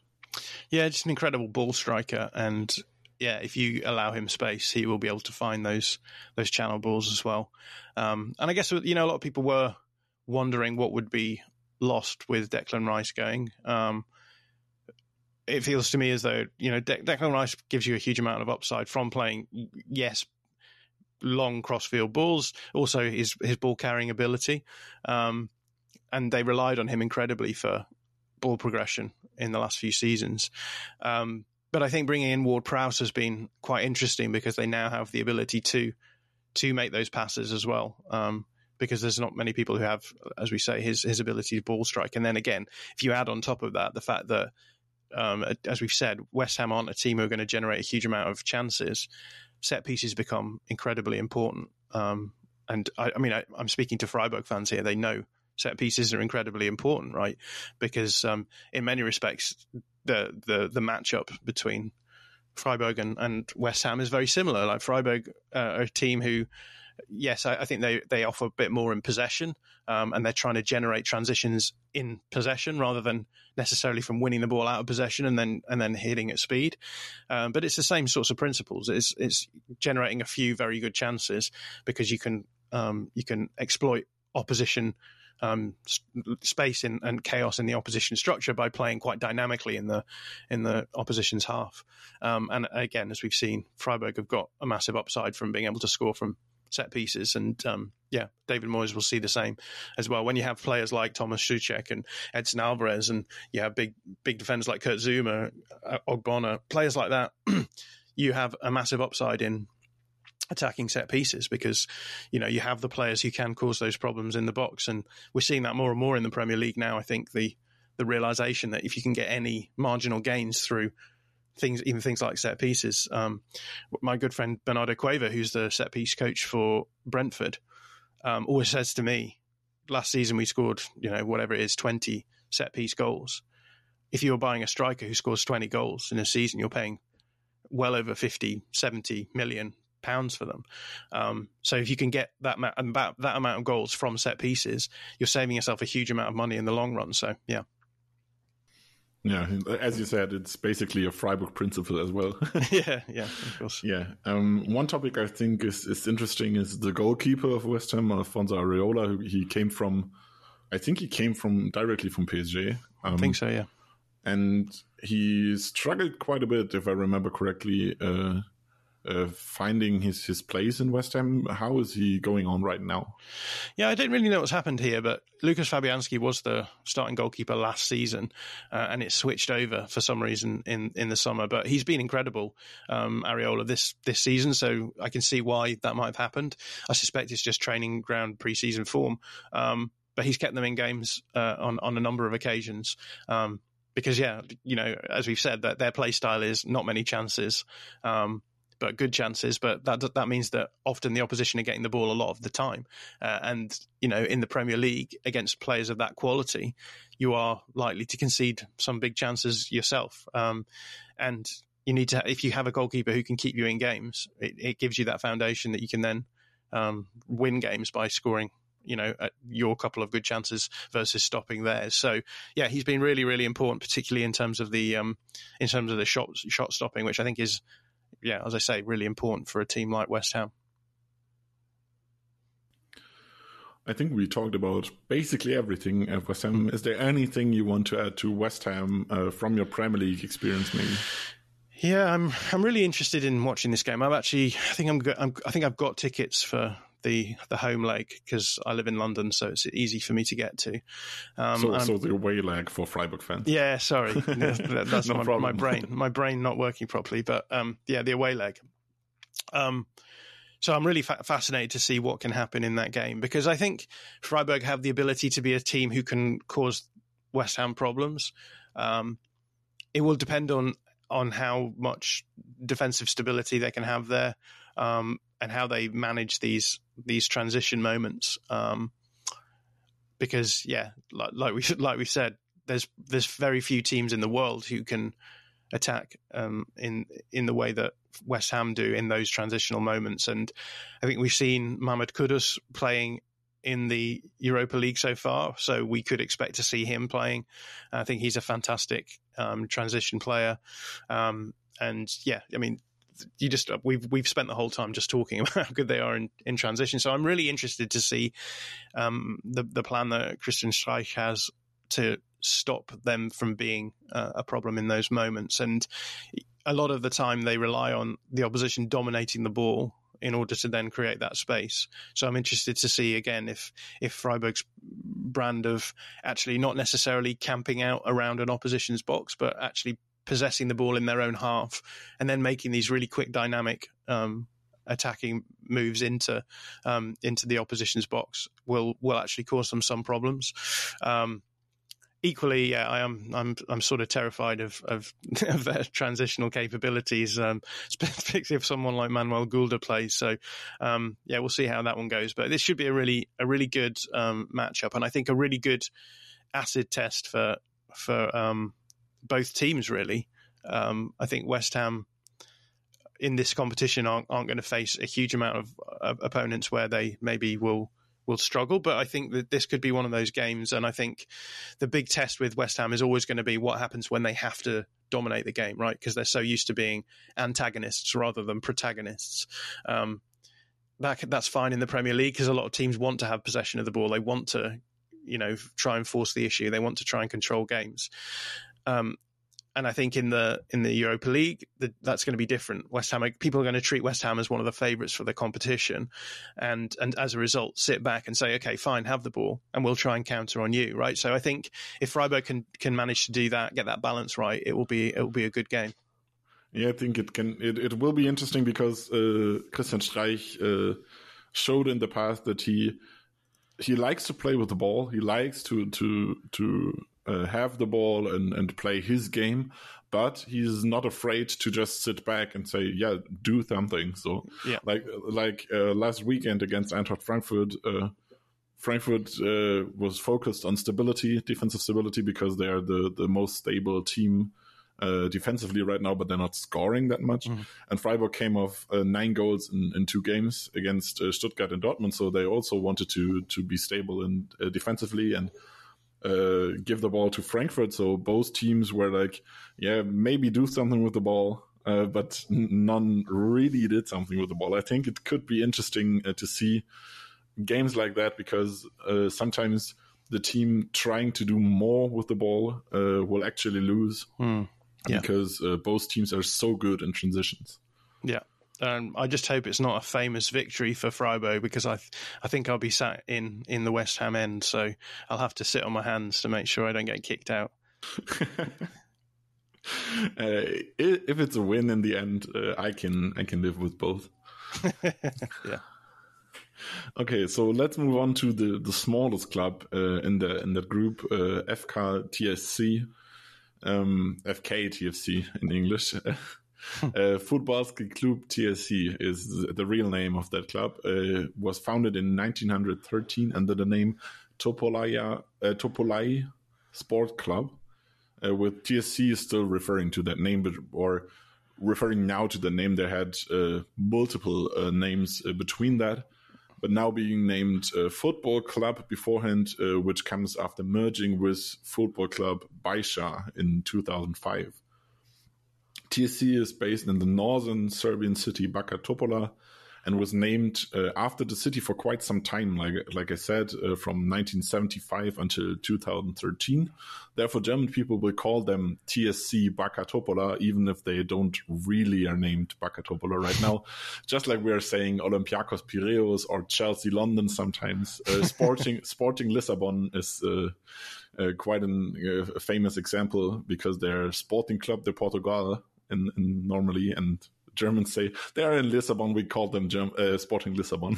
Yeah, just an incredible ball striker, and yeah, if you allow him space, he will be able to find those those channel balls as well. Um, and I guess you know a lot of people were wondering what would be lost with Declan Rice going. Um, it feels to me as though you know De- Declan Rice gives you a huge amount of upside from playing. Yes, long crossfield balls, also his his ball carrying ability, um, and they relied on him incredibly for ball progression in the last few seasons. Um, but I think bringing in Ward-Prowse has been quite interesting because they now have the ability to to make those passes as well. Um, because there's not many people who have, as we say, his his ability to ball strike. And then again, if you add on top of that the fact that um, as we've said, West Ham aren't a team who are going to generate a huge amount of chances. Set pieces become incredibly important. Um, and I, I mean, I, am speaking to Freiburg fans here. They know set pieces are incredibly important, right? Because um, in many respects, the the the matchup between Freiburg and, and West Ham is very similar. Like Freiburg uh, are a team who yes, I, I, think they, they offer a bit more in possession, um, and they're trying to generate transitions in possession rather than necessarily from winning the ball out of possession and then and then hitting at speed. Um, but it's the same sorts of principles. It's it's generating a few very good chances because you can um, you can exploit opposition um, space in, and chaos in the opposition structure by playing quite dynamically in the in the opposition's half. Um, and again, as we've seen, Freiburg have got a massive upside from being able to score from set pieces. And um, yeah, David Moyes will see the same as well. When you have players like Thomas Soucek and Edson Alvarez, and you have big big defenders like Kurt Zouma, uh, Ogbonna, players like that, <clears throat> you have a massive upside in attacking set pieces because you know you have the players who can cause those problems in the box and we're seeing that more and more in the Premier League now I think the the realization that if you can get any marginal gains through things, even things like set pieces. Um, my good friend Bernardo Cueva, who's the set piece coach for Brentford, um, always says to me, last season we scored, you know, whatever it is, 20 set piece goals. If you're buying a striker who scores 20 goals in a season, you're paying well over 50, 70 million pounds for them. Um, so if you can get that, ma- that amount of goals from set pieces, you're saving yourself a huge amount of money in the long run. So yeah. Yeah, as you said, it's basically a Freiburg principle as well. <laughs> <laughs> yeah, yeah, of course. Yeah. Um, one topic I think is, is interesting is the goalkeeper of West Ham, Alfonso Areola. Who he came from, I think he came from directly from PSG. Um, I think so, yeah. And he struggled quite a bit, if I remember correctly, uh, uh, finding his, his place in West Ham. How is he going on right now? Yeah, I didn't really know what's happened here, but Lucas Fabianski was the starting goalkeeper last season, uh, and it switched over for some reason in, in the summer. But he's been incredible, um, Areola, this this season. So I can see why that might have happened. I suspect it's just training ground preseason form. Um, but he's kept them in games uh, on on a number of occasions. Um, because yeah, you know, as we've said, that their play style is not many chances. Um, but good chances. But that that means that often the opposition are getting the ball a lot of the time, uh, and you know in the Premier League against players of that quality, you are likely to concede some big chances yourself. Um, and you need to if you have a goalkeeper who can keep you in games, it, it gives you that foundation that you can then um, win games by scoring you know, your couple of good chances versus stopping theirs. So yeah, he's been really, really important, particularly in terms of the um, in terms of the shot shot stopping, which I think is yeah, as I say, really important for a team like West Ham. I think we talked about basically everything at West Ham. Is there anything you want to add to West Ham uh, from your Premier League experience, maybe? Yeah, I'm. I'm really interested in watching this game. I'm actually. I think I'm. I'm I think I've got tickets for the the home leg because I live in London, so it's easy for me to get to. Um, so, so the away leg for Freiburg fans. Yeah, sorry, <laughs> that's no my, my, <laughs> brain, my brain not working properly. But um, yeah, the away leg. Um, so I'm really fa- fascinated to see what can happen in that game because I think Freiburg have the ability to be a team who can cause West Ham problems. Um, it will depend on on how much defensive stability they can have there um, and how they manage these these transition moments. Um, because yeah, like, like we <laughs> like we said, there's there's very few teams in the world who can attack um, in in the way that West Ham do in those transitional moments. And I think we've seen Mahmoud Kudus playing in the Europa League so far, so we could expect to see him playing. I think he's a fantastic um, transition player. Um, and yeah, I mean, you just we've we've spent the whole time just talking <laughs> about how good they are in, in transition. So I'm really interested to see um, the the plan that Christian Streich has to stop them from being uh, a problem in those moments. And a lot of the time, they rely on the opposition dominating the ball in order to then create that space. So I'm interested to see again if if Freiburg's brand of actually not necessarily camping out around an opposition's box, but actually possessing the ball in their own half and then making these really quick dynamic um, attacking moves into um, into the opposition's box will will actually cause them some problems. Um, equally, yeah, I am. I'm I'm sort of terrified of of, <laughs> of their transitional capabilities, um, <laughs> if someone like Manuel Gulde plays. So, um, yeah, we'll see how that one goes. But this should be a really a really good um, matchup, and I think a really good acid test for for um, both teams. Really, um, I think West Ham in this competition aren't, aren't going to face a huge amount of uh, opponents where they maybe will will struggle. But I think that this could be one of those games. And I think the big test with West Ham is always going to be what happens when they have to dominate the game, right? Because they're so used to being antagonists rather than protagonists. Um, that that's fine in the Premier League because a lot of teams want to have possession of the ball. They want to, you know, try and force the issue. They want to try and control games. Um, and I think in the in the Europa League the, that's going to be different. West Ham people are going to treat West Ham as one of the favourites for the competition, and and as a result sit back and say, okay, fine, have the ball, and we'll try and counter on you, right? So I think if Freiburg can can manage to do that, get that balance right, it will be it will be a good game. Yeah, I think it can. It, it will be interesting because uh, Christian Streich uh, showed in the past that he he likes to play with the ball. He likes to to to uh, have the ball and, and play his game, but he's not afraid to just sit back and say, "Yeah, do something." So, yeah. like like uh, last weekend against Eintracht Frankfurt, uh, Frankfurt uh, was focused on stability, defensive stability, because they are the the most stable team. Uh, defensively right now, but they're not scoring that much. Mm-hmm. And Freiburg came off uh, nine goals in, in two games against Stuttgart and Dortmund, so they also wanted to to be stable and defensively and uh, give the ball to Frankfurt. So both teams were like, yeah, maybe do something with the ball, uh, but none really did something with the ball. I think it could be interesting uh, to see games like that because uh, sometimes the team trying to do more with the ball uh, will actually lose mm, yeah. because uh, both teams are so good in transitions. Yeah. Um, I just hope it's not a famous victory for Freiburg because I, th- I think I'll be sat in, in the West Ham end, so I'll have to sit on my hands to make sure I don't get kicked out. <laughs> uh, if it's a win in the end, uh, I can I can live with both. <laughs> yeah. Okay, so let's move on to the, the smallest club uh, in the in that group, uh, FK TSC, um, FK TFC in English. <laughs> <laughs> uh, Futbolski Klub TSC is the real name of that club. Uh, was founded in 1913 under the name Topolaya uh, Topolyai Sport Club. Uh, with TSC still referring to that name, but or referring now to the name they had uh, multiple uh, names uh, between that, but now being named Football Club beforehand, which comes after merging with Football Club Bajsa in 2005. TSC is based in the northern Serbian city Bačka Topola and was named uh, after the city for quite some time, like like I said, uh, from 1975 until 2013. Therefore, German people will call them TSC Bačka Topola, even if they don't really are named Bačka Topola right now. Just like we are saying Olympiacos Piraeus or Chelsea London sometimes. Uh, <laughs> Sporting Sporting Lisbon is. Uh, uh, quite an, uh, a famous example because they're Sporting Club de Portugal, in, in normally, and Germans say they are in Lisbon. We call them Germ- uh, Sporting Lisbon.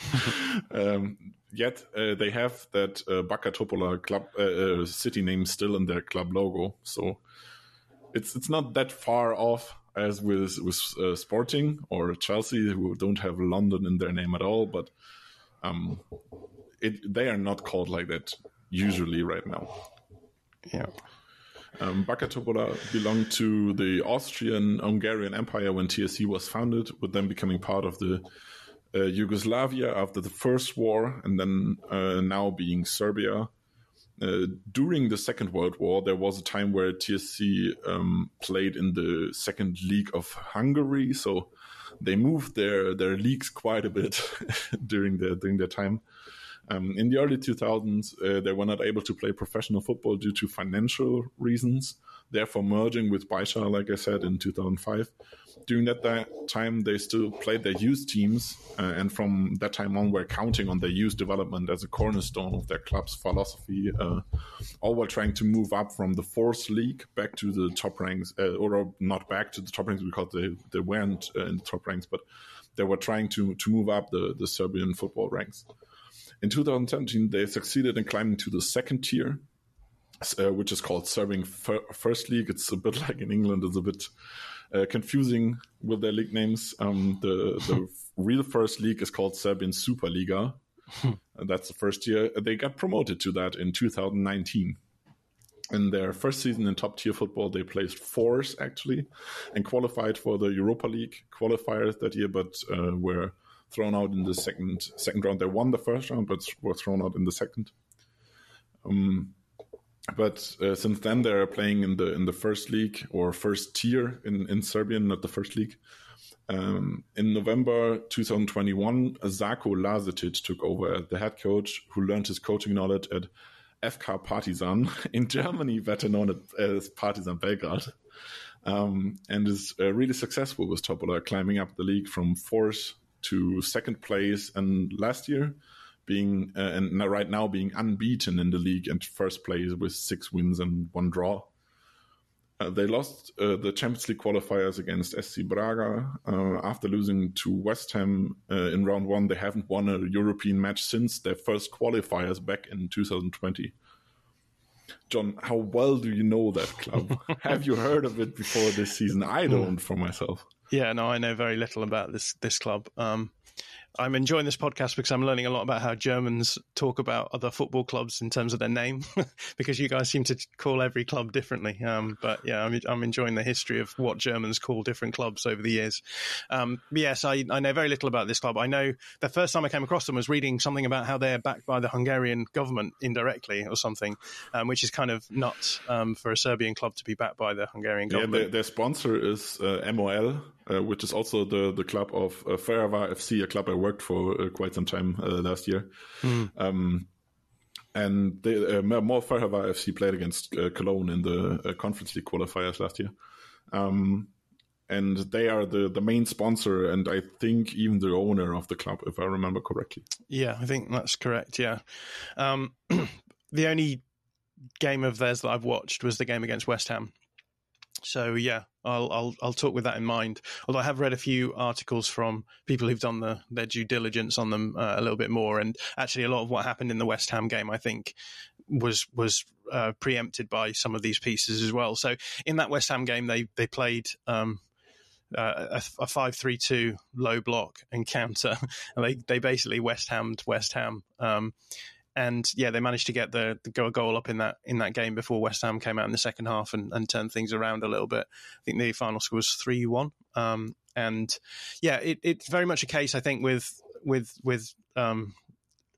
<laughs> um, yet uh, they have that uh, Bačka Topola club uh, uh, city name still in their club logo, so it's it's not that far off as with with uh, Sporting or Chelsea, who don't have London in their name at all. But um, it they are not called like that usually right now. Yeah. Um, Topola belonged to the Austrian-Hungarian Empire when TSC was founded, with them becoming part of the uh, Yugoslavia after the First War, and then uh, now being Serbia. Uh, during the Second World War, there was a time where TSC um, played in the Second League of Hungary, so they moved their their leagues quite a bit <laughs> during their during their time. Um, in the early 2000s, uh, they were not able to play professional football due to financial reasons, therefore merging with Bajsa, like I said, in 2005. During that, that time, they still played their youth teams, uh, and from that time on, were counting on their youth development as a cornerstone of their club's philosophy, uh, all while trying to move up from the fourth league back to the top ranks, uh, or not back to the top ranks because they, they weren't uh, in the top ranks, but they were trying to, to move up the, the Serbian football ranks. In 2017, they succeeded in climbing to the second tier. uh, which is called Serbian First League. It's a bit <laughs> like in England, it's a bit uh, confusing with their league names. Um, the the <laughs> real first league is called Serbian Superliga. And that's the first year. They got promoted to that in 2019. In their first season in top tier football, they placed fourth actually and qualified for the Europa League qualifiers that year, but uh, were thrown out in the second second round. They won the first round, but were thrown out in the second. Um, but uh, since then they're playing in the in the first league or first tier in in Serbian, not the first league. Um, in November 2021, Žarko Lazetić took over as the head coach, who learned his coaching knowledge at FK Partizan <laughs> in Germany, better known as Partizan Belgrade, um, and is uh, really successful with Topola, climbing up the league from fourth to second place. And last year, being uh, and right now being unbeaten in the league and first place with six wins and one draw. Uh, they lost uh, the Champions League qualifiers against SC Braga uh, after losing to West Ham uh, in round one. They haven't won a European match since their first qualifiers back in 2020. Jon, how well do you know that club? <laughs> Have you heard of it before this season? I don't for myself. Yeah, no, I know very little about this this club. Um, I'm enjoying this podcast because I'm learning a lot about how Germans talk about other football clubs in terms of their name, <laughs> because you guys seem to call every club differently. Um, but yeah, I'm, I'm, enjoying the history of what Germans call different clubs over the years. Um, yes, I, I, know very little about this club. I know the first time I came across them was reading something about how they're backed by the Hungarian government indirectly or something, um, which is kind of nuts um, for a Serbian club to be backed by the Hungarian government. Yeah, their, their sponsor is uh, MOL, uh, which is also the, the club of uh, FC, a club I worked for uh, quite some time uh, last year. Mm. Um, and they, uh, MOL Fehérvár FC played against uh, Cologne in the Conference League qualifiers last year. Um, and they are the, the main sponsor and I think even the owner of the club, if I remember correctly. Yeah, I think that's correct. Yeah. Um, <clears throat> the only game of theirs that I've watched was the game against West Ham. So yeah, I'll I'll I'll talk with that in mind. Although I have read a few articles from people who've done the their due diligence on them uh, a little bit more, and actually a lot of what happened in the West Ham game, I think, was was uh, preempted by some of these pieces as well. So in that West Ham game, they they played. Um, uh, a, a five-three-two low block encounter, and <laughs> they they basically West Hammed West Ham, um, and yeah, they managed to get the, the go goal up in that in that game before West Ham came out in the second half and, and turned things around a little bit. I think the final score was three one. Um, and yeah, it, it's very much a case I think with with with um,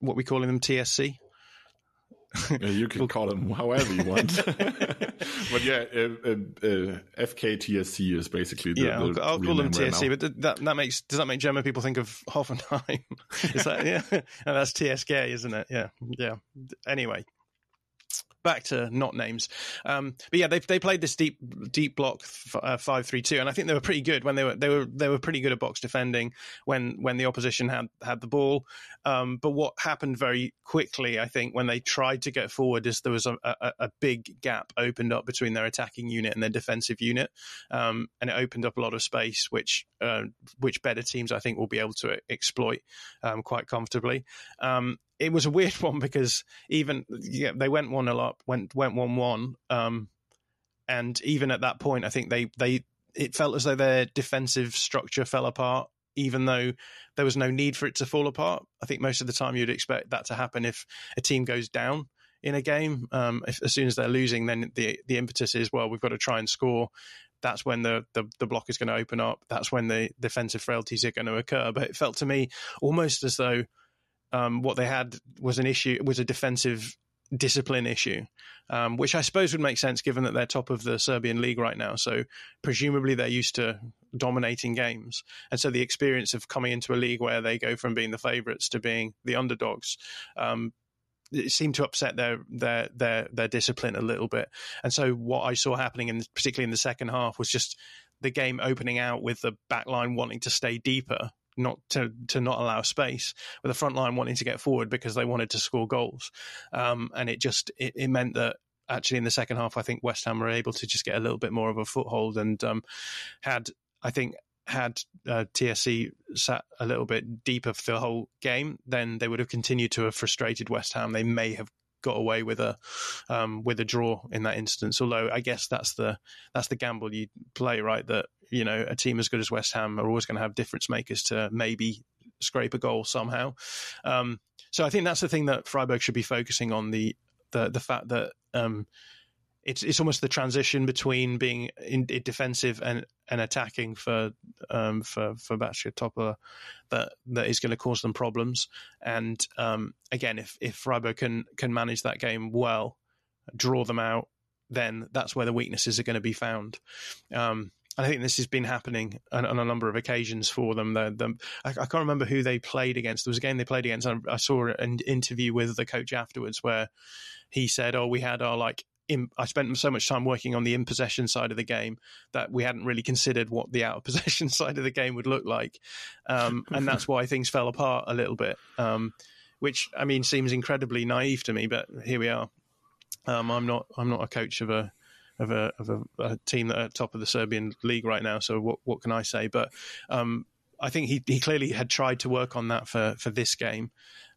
what we call them TSC, you can call them however you want. <laughs> but yeah, uh, uh, uh, FKTSC is basically the, yeah. The I'll, call them TSC, right but that that makes does that make German people think of Hoffenheim? <laughs> is that yeah? <laughs> and that's TSG, isn't it? Yeah, yeah. Anyway, back to not names. Um, but yeah, they they played this deep deep block uh, five three two, and I think they were pretty good when they were they were they were pretty good at box defending when when the opposition had had the ball. Um, but what happened very quickly, I think, when they tried to get forward, is there was a, a, a big gap opened up between their attacking unit and their defensive unit, um, and it opened up a lot of space, which uh, which better teams I think will be able to exploit um, quite comfortably. Um, it was a weird <laughs> one because even yeah, they went one a lot, went went one one, um, and even at that point, I think they they it felt as though their defensive structure fell apart. Even though there was no need for it to fall apart, I think most of the time you'd expect that to happen if a team goes down in a game. Um, if, as soon as they're losing, then the the impetus is well, we've got to try and score. That's when the, the, the block is going to open up. That's when the defensive frailties are going to occur. But it felt to me almost as though um, what they had was an issue, was a defensive discipline issue, um, which I suppose would make sense given that they're top of the Serbian league right now. So presumably they're used to dominating games, and so the experience of coming into a league where they go from being the favourites to being the underdogs. Um, it seemed to upset their their their their discipline a little bit, and so what I saw happening, in particularly in the second half, was just the game opening out with the back line wanting to stay deeper not to to not allow space, with the front line wanting to get forward because they wanted to score goals, um, and it just it, it, meant that actually in the second half, I think West Ham were able to just get a little bit more of a foothold and um, had I think had uh, TSC sat a little bit deeper for the whole game, then they would have continued to have frustrated West Ham. They may have got away with a um, with a draw in that instance. Although I guess that's the that's the gamble you play, right? That you know a team as good as West Ham are always going to have difference makers to maybe scrape a goal somehow. Um, so I think that's the thing that Freiburg should be focusing on the the the fact that um, it's it's almost the transition between being in, in defensive and, and attacking for um, for for Bačka Topola that that is going to cause them problems. And um, again, if if Freiburg can can manage that game well, draw them out, then that's where the weaknesses are going to be found. Um, I think this has been happening on, on, a number of occasions for them. The, the, I, I, can't remember who they played against. There was a game they played against. I, I saw an interview with the coach afterwards where he said, "Oh, we had our like in, I spent so much time working on the in possession side of the game that we hadn't really considered what the out of possession <laughs> side of the game would look like, um, <laughs> and that's why things fell apart a little bit. Um, which I mean seems incredibly naive to me, but here we are. Um, I'm not I'm not a coach of a of a of a, a, team that are top of the Serbian league right now. So what what can I say? But um, I think he he clearly had tried to work on that for for this game.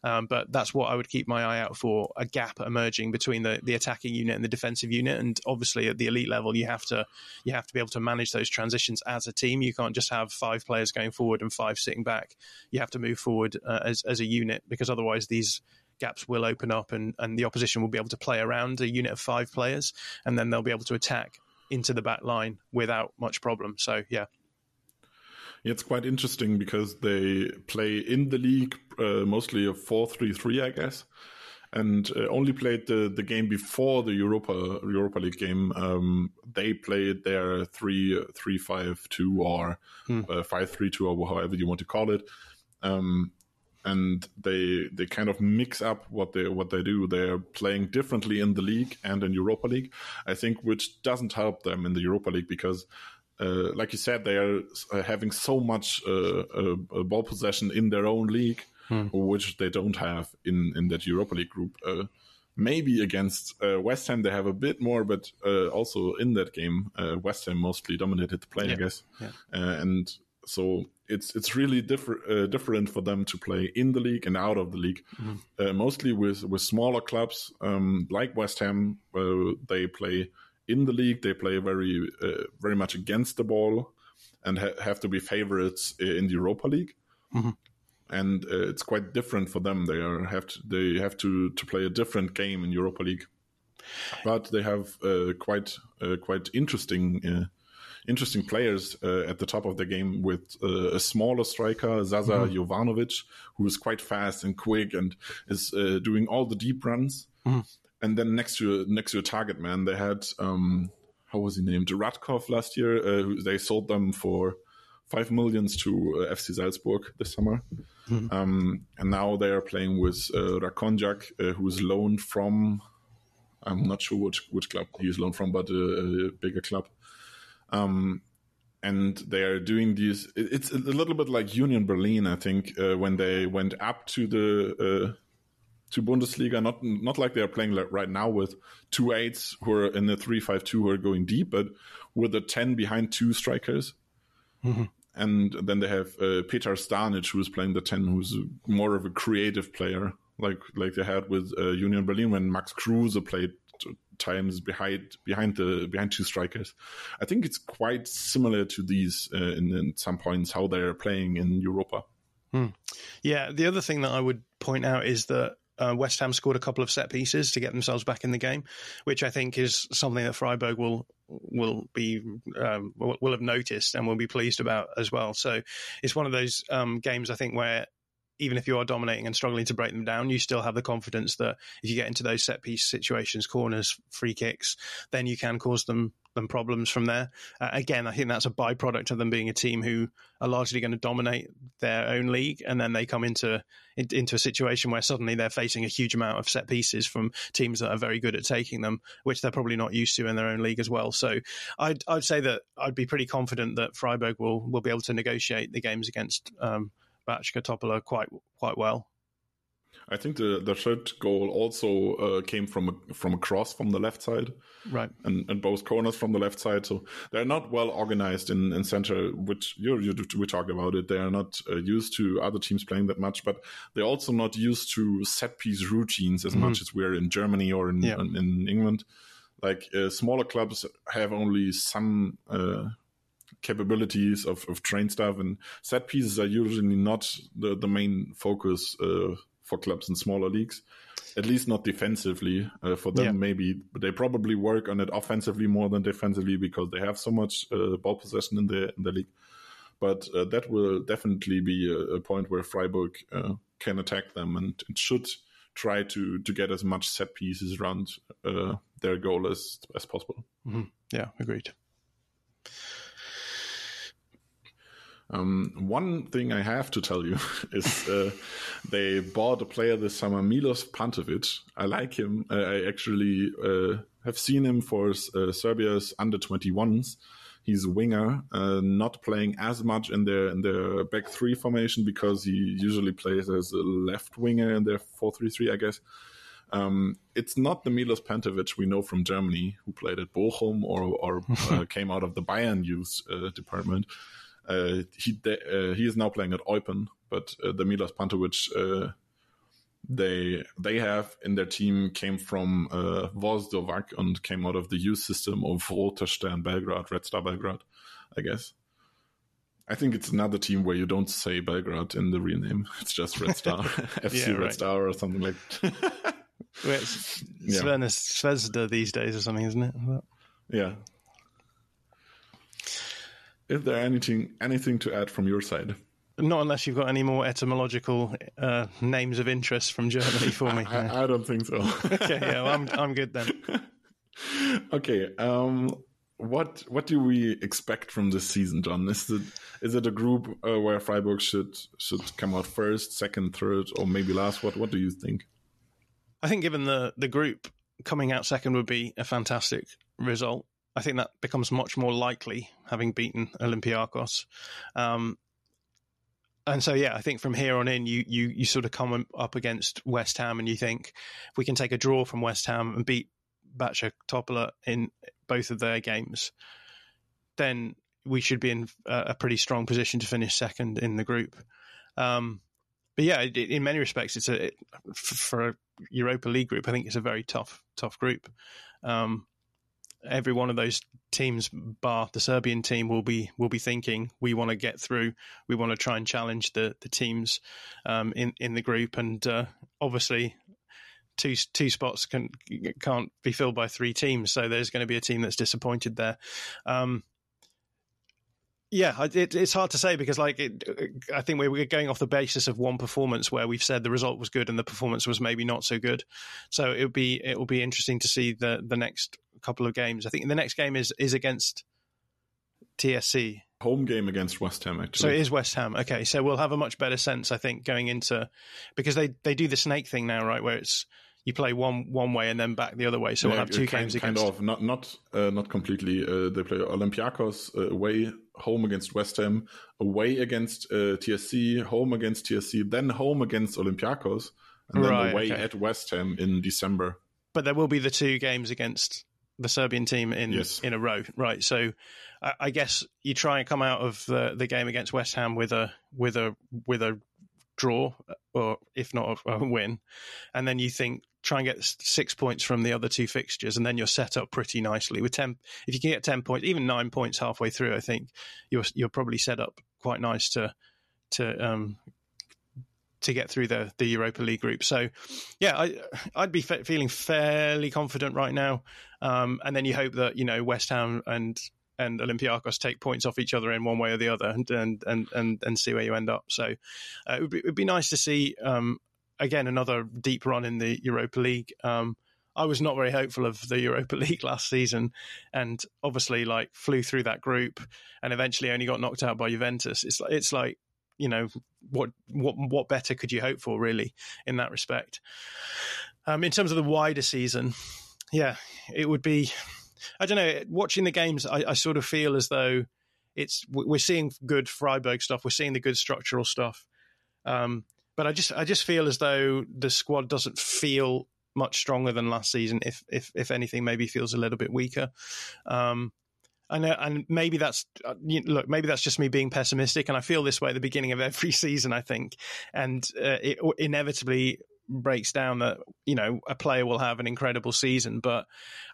Um, but that's what I would keep my eye out for a gap emerging between the, the attacking unit and the defensive unit. And obviously, at the elite level, you have to you have to be able to manage those transitions as a team. You can't just have five players going forward and five sitting back. You have to move forward uh, as as a unit because otherwise these gaps will open up and, and the opposition will be able to play around a unit of five players and then they'll be able to attack into the back line without much problem. So yeah, it's quite interesting because they play in the league uh, mostly a 4-3-3, I guess, and uh, only played the, the game before the Europa Europa League game. Um, they played their 3-3-5-2 or hmm. uh, 5-3-2 or however you want to call it. Um, and they they kind of mix up what they what they do. They're playing differently in the league and in Europa League, I think, which doesn't help them in the Europa League because uh, like you said, they are uh, having so much uh, uh, ball possession in their own league, hmm. which they don't have in, in that Europa League group. Uh, maybe against uh, West Ham they have a bit more, but also in that game, West Ham mostly dominated the play, yeah. I guess. Yeah. and so it's it's really different different for them to play in the league and out of the league. Mm-hmm. mostly with with smaller clubs um, like West Ham, they play in the league. They play very uh, very much against the ball and ha- have to be favorites in the Europa League. Mm-hmm. And uh, it's quite different for them. They are have to, they have to to play a different game in Europa League, but they have uh, quite uh, quite interesting uh, interesting players uh, at the top of the game with uh, a smaller striker, Zaza mm-hmm. Jovanovic, who is quite fast and quick and is uh, doing all the deep runs. Mm-hmm and then next to next to a target man, they had um, how was he named? Ratkov last year. Uh, they sold them for five millions to uh, FC Salzburg this summer, mm-hmm. um, and now they are playing with uh, Rakonjak, uh, who is loaned from. I'm not sure which which club he is loaned from, but a, a bigger club. Um, and they are doing these. It's a little bit like Union Berlin, I think, uh, when they went up to the uh, to Bundesliga. Not not like they are playing like right now with two eights who are in the three five two who are going deep, but with a ten behind two strikers. Mm-hmm. And then they have uh, Petar Stanic, who is playing the ten, who's more of a creative player, like like they had with uh, Union Berlin when Max Kruse played times behind behind the behind two strikers. I think it's quite similar to these uh, in, in, some points how they are playing in Europa. Hmm. Yeah, the other thing that I would point out is that uh, West Ham scored a couple of set pieces to get themselves back in the game, which I think is something that Freiburg will will be um, will, have noticed and will be pleased about as well. So it's one of those um, games I think where even if you are dominating and struggling to break them down, you still have the confidence that if you get into those set piece situations, corners, free kicks, then you can cause them them problems from there. Uh, again, I think that's a byproduct of them being a team who are largely going to dominate their own league, and then they come into into a situation where suddenly they're facing a huge amount of set pieces from teams that are very good at taking them, which they're probably not used to in their own league as well. So I'd I'd say that I'd be pretty confident that Freiburg will will be able to negotiate the games against. Um, Bačka Topola quite quite well. I think the, the third goal also uh, came from a, from a cross from the left side, right, and, and both corners from the left side. So they're not well organized in, in center, which you, you we talked about it. They are not uh, used to other teams playing that much, but they're also not used to set piece routines as mm-hmm. much as we're in Germany or in yeah. in, in, England. Like uh, smaller clubs have only some uh, capabilities of, of train stuff and set pieces are usually not the, the main focus uh, for clubs in smaller leagues. At least not defensively. Uh, for them, yeah. maybe they probably work on it offensively more than defensively because they have so much uh, ball possession in the in the league. But uh, that will definitely be a, a point where Freiburg uh, can attack them and, and, should try to to get as much set pieces around uh, their goal as as possible. Mm-hmm. Yeah, agreed. Um, one thing I have to tell you <laughs> is uh, they bought a player this summer, Milos Pantovic. I like him. Uh, I actually uh, have seen him for uh, Serbia's under 21s. He's a winger, uh, not playing as much in their in their back three formation because he usually plays as a left winger in their four three three, I guess. Um, it's not the Milos Pantovic we know from Germany, who played at Bochum or, or <laughs> uh, came out of the Bayern youth department. Uh, he uh, he is now playing at Eupen, but uh, the Milos Pantovic they they have in their team came from uh, Vozdovac and came out of the youth system of Roter Belgrade, Red Star Belgrade, I guess. I think it's another team where you don't say Belgrade in the real name. It's just Red Star, FC <laughs> yeah, Red right. Star or something like that. <laughs> well, it's yeah. these days or something, isn't it? Yeah. Is there anything anything to add from your side? Not unless you've got any more etymological uh, names of interest from Germany for me. <laughs> I, I, don't think so. <laughs> okay, yeah, well, I'm I'm good then. <laughs> okay, um, what what do we expect from this season, Jon? Is it is it a group uh, where Freiburg should should come out first, second, third, or maybe last? What what do you think? I think given the the group coming out second would be a fantastic result. I think that becomes much more likely having beaten Olympiacos. Um, and so, yeah, I think from here on in, you, you you sort of come up against West Ham, and you think if we can take a draw from West Ham and beat Backa Topola in both of their games, then we should be in a pretty strong position to finish second in the group. Um, but yeah, in many respects, it's a for a Europa League group. I think it's a very tough tough group. Um, every one of those teams, bar the Serbian team, will be will be thinking we want to get through. We want to try and challenge the the teams um, in in the group, and uh, obviously. Two two spots can can't be filled by three teams, so there's going to be a team that's disappointed there. Um, yeah, it, it's hard to say because, like, it, I think we're going off the basis of one performance where we've said the result was good and the performance was maybe not so good. So it will be it will be interesting to see the the next couple of games. I think the next game is is against TSC. Home game against West Ham, actually. So it is West Ham. Okay, so we'll have a much better sense, I think, going into because they they do the snake thing now, right? Where it's you play one one way and then back the other way. So yeah, we'll have two kind, games kind of not not uh, not completely. Uh, they play Olympiacos uh, away, home against West Ham, away against uh, TSC, home against TSC, then home against Olympiacos, and then right, away okay. at West Ham in December. But there will be the two games against the Serbian team in yes. in a row, right? So I, I guess you try and come out of the, the game against West Ham with a with a with a draw, or if not a, win, and then you think try and get six points from the other two fixtures, and then you're set up pretty nicely with ten. If you can get ten points, even nine points halfway through, I think you're you're probably set up quite nice to to um, to get through the the Europa League group. So, yeah, I I'd be fe- feeling fairly confident right now. Um, and then you hope that you know West Ham and and Olympiacos take points off each other in one way or the other, and and and and, and see where you end up. So uh, it, would be, it, would be, nice to see um, again another deep run in the Europa League. Um, I was not very hopeful of the Europa <laughs> League last season, and obviously like flew through that group, and eventually only got knocked out by Juventus. It's it's like you know what what what better could you hope for really in that respect. Um, in terms of the wider season, yeah, it would be I don't know. Watching the games, I, I sort of feel as though it's we're seeing good Freiburg stuff. We're seeing the good structural stuff. Um, but I just I just feel as though the squad doesn't feel much stronger than last season. If if if anything, maybe feels a little bit weaker. Um, and and maybe that's uh, look maybe that's just me being pessimistic, and I feel this way at the beginning of every <laughs> season. I think, and uh, it inevitably breaks down that you know a player will have an incredible season, but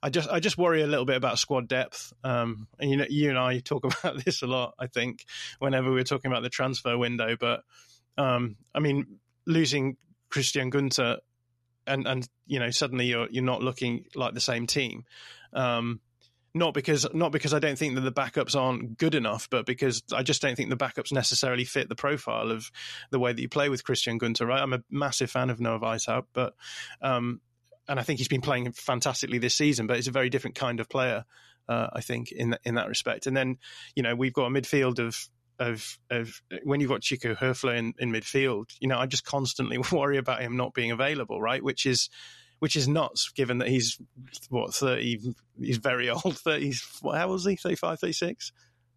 I just I just worry a little bit about squad depth. Um, and you know you and I talk <laughs> about this a lot. I think whenever we're talking about the transfer window, but um, I mean losing Christian Günter and and you know suddenly you're you're not looking like the same team. Um, not because not because I don't think that the backups aren't good enough, but because I just don't think the backups necessarily fit the profile of the way that you play with Christian Günter. Right, I'm a massive fan of Noah Weishaupt, but um, and I think he's been playing fantastically this season, but he's a very different kind of player. Uh, I think in in that respect, and then you know we've got a midfield of of of when you've got Nico Höfler in, in midfield, you know I just constantly <laughs> worry about him not being available, right? Which is which is nuts given that he's what 30 he's very <laughs> old 30 how old is he 35 36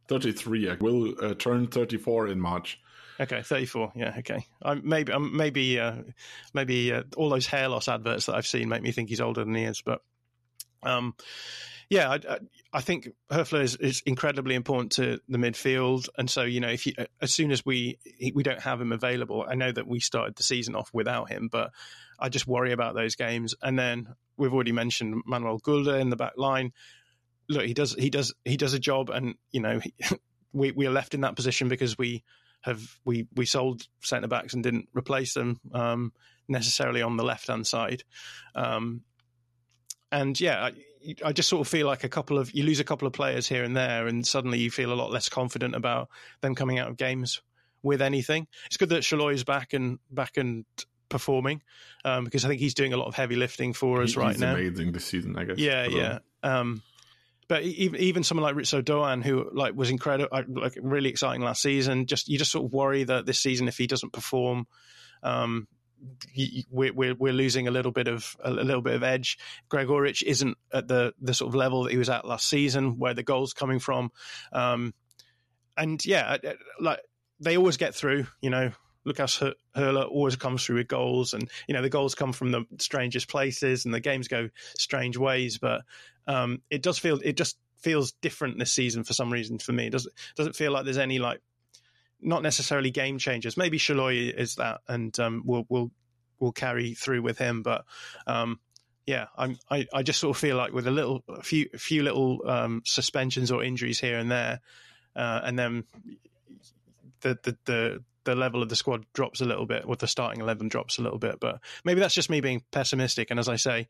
33 I will uh, turn 34 in March Okay, thirty-four. Yeah, okay. I, maybe, um, maybe, uh, maybe uh, all those hair loss adverts that I've seen make me think he's older than he is. But, um, yeah, I, I think Höfler is, is, incredibly important to the midfield, and so you know, if you, as soon as we we don't have him available, I know that we started the season off without him, but I just worry about those games. And then we've already mentioned Manuel Gulde in the back line. Look, he does he does he does a job, and you know, he, <laughs> we we are left in that position because we have we we sold centre backs and didn't replace them um, necessarily on the left hand side. Um, and yeah, I, I, just sort of feel like a couple of you lose a couple of players here and there, and suddenly you feel a lot less confident about them coming out of games with anything. It's good that Sallai is back and back and performing um, because I think he's doing a lot of heavy lifting for us he, right now. Amazing this season, I guess. Yeah, yeah. Um, but even even someone like Ritsu Doan, who like was incredible, like really exciting last season, just you just sort of worry that this season, if he doesn't perform, um, we're, we're we're losing a little bit of a little bit of edge. Gregoritsch isn't at the the sort of level that he was at last season, where the goals coming from, um, and yeah, like they always get through. You know, Lucas Höler always comes through with goals, and you know the goals come from the strangest places, and the games go strange ways. But um, it does feel it just feels different this season for some reason for me. It doesn't doesn't feel like there's any like not necessarily game changers. Maybe Sallai is that, and um, we'll we'll we'll carry through with him. But um, yeah, I'm, I I just sort of feel like with a little a few a few little um, suspensions or injuries here and there, uh, and then the the the the level of the squad drops a little bit, with the starting eleven drops a little bit. But maybe that's just me being pessimistic. And as I say,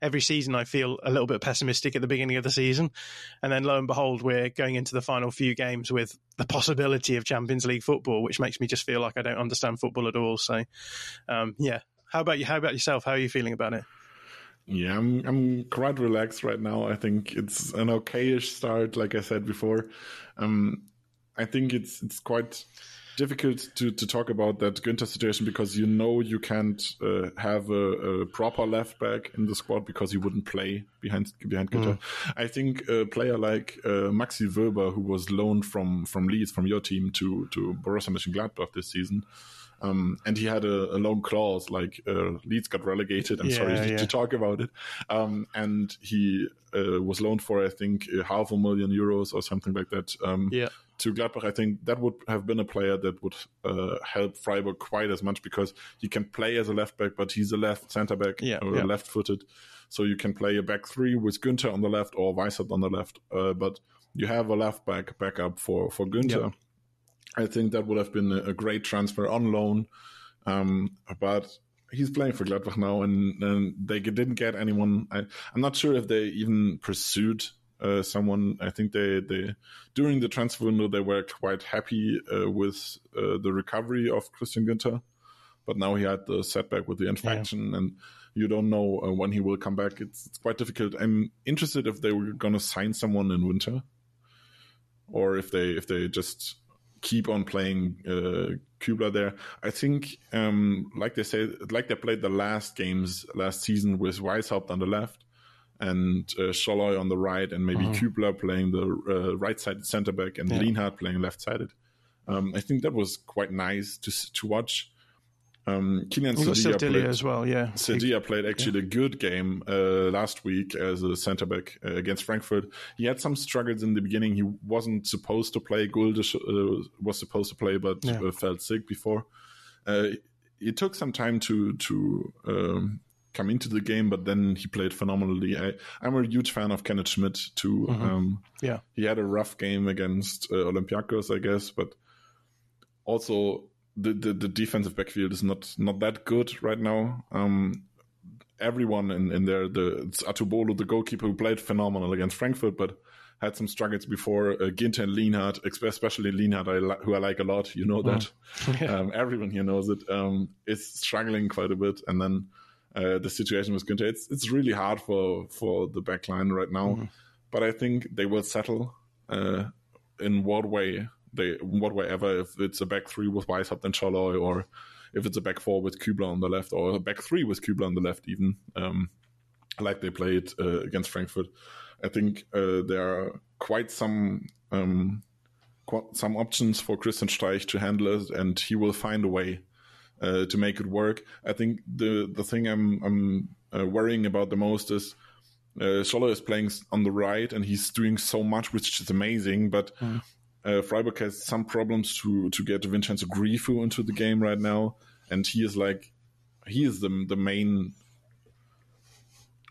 every season I feel a little bit pessimistic at the beginning of the season, and then lo and behold, we're going into the final few games with the possibility of Champions League football, which makes me just feel like I don't understand football at all. So, um, yeah. How about you? How about yourself? How are you feeling about it? Yeah, I'm I'm quite relaxed right now. I think it's an okayish start, like I said before. Um, I think it's it's quite difficult to, to talk about that Günter situation because you know you can't uh, have a, a, proper left back in the squad because he wouldn't play behind behind Günter. Mm. I think a player like uh, Maxi Wöber, who was loaned from from Leeds from your team to to Borussia Mönchengladbach this season. Um, and he had a, a loan clause, like uh, Leeds got relegated. I'm yeah, sorry yeah. to, talk about it. Um, and he uh, was loaned for, I think, half a million euros or something like that. Um, yeah to Gladbach, I think that would have been a player that would uh, help Freiburg quite as much because he can play as a left back, but he's a left centre back yeah, or yeah. left footed. So you can play a back three with Günter on the left or Weishaupt on the left. Uh, but you have a left back backup for, for Günter. Yeah. I think that would have been a, a great transfer on loan. Um, but he's playing for Gladbach now, and, and they didn't get anyone. I, am not sure if they even pursued uh, someone. I think they they during the transfer window they were quite happy uh, with uh, the recovery of Christian Günter, but now he had the setback with the infection, yeah. and you don't know uh, when he will come back. It's, it's quite difficult. I'm interested if they were going to sign someone in winter, or if they if they just keep on playing uh, there. I think, um, like they say, like they played the last games last season with Weishaupt on the left and uh, on the right, and maybe uh-huh. Kübler playing the uh, right-sided centre back, and yeah. Lienhart playing left-sided. Um, I think that was quite nice to to watch. Um, Kiliann You've got Sildillia Sildillia played, as well, yeah. Sildillia played actually a good game uh, last week as a centre back uh, against Frankfurt. He had some struggles in the beginning. He wasn't supposed to play. Gulde uh, was supposed to play, but Yeah. uh, felt sick before. Uh, it took some time to to um, come into the game, but then he played phenomenally. I, I'm a huge fan of Kenneth Schmidt too. Um, Yeah. he had a rough game against uh, Olympiacos, I guess, but also the, the, the defensive backfield is not not that good right now. Um, everyone in, in there, the it's Atubolo, the goalkeeper, who played phenomenal against Frankfurt, but had some struggles before. Uh, Ginter and Lienhart, especially Lienhart, I li- who I like a lot. You know that. <laughs> um, everyone here knows it. Um, is struggling quite a bit, and then uh, the situation with Günter. It's it's really hard for for the back line right now, but I think they will settle. Uh, in what way they what way ever if it's a back three with Weishaupt and Sallai or if it's a back four with Kubler on the left or a back three with Kubler on the left even um, like they played uh, against Frankfurt I think uh, there are quite some um, some options for Christian Streich to handle it and he will find a way uh, to make it work I think the the thing I'm I'm uh, worrying about the most is uh, Sallai is playing on the right and he's doing so much, which is amazing. But uh, Freiburg has some problems to to get Vincenzo Grifo into the game right now, and he is like he is the the main.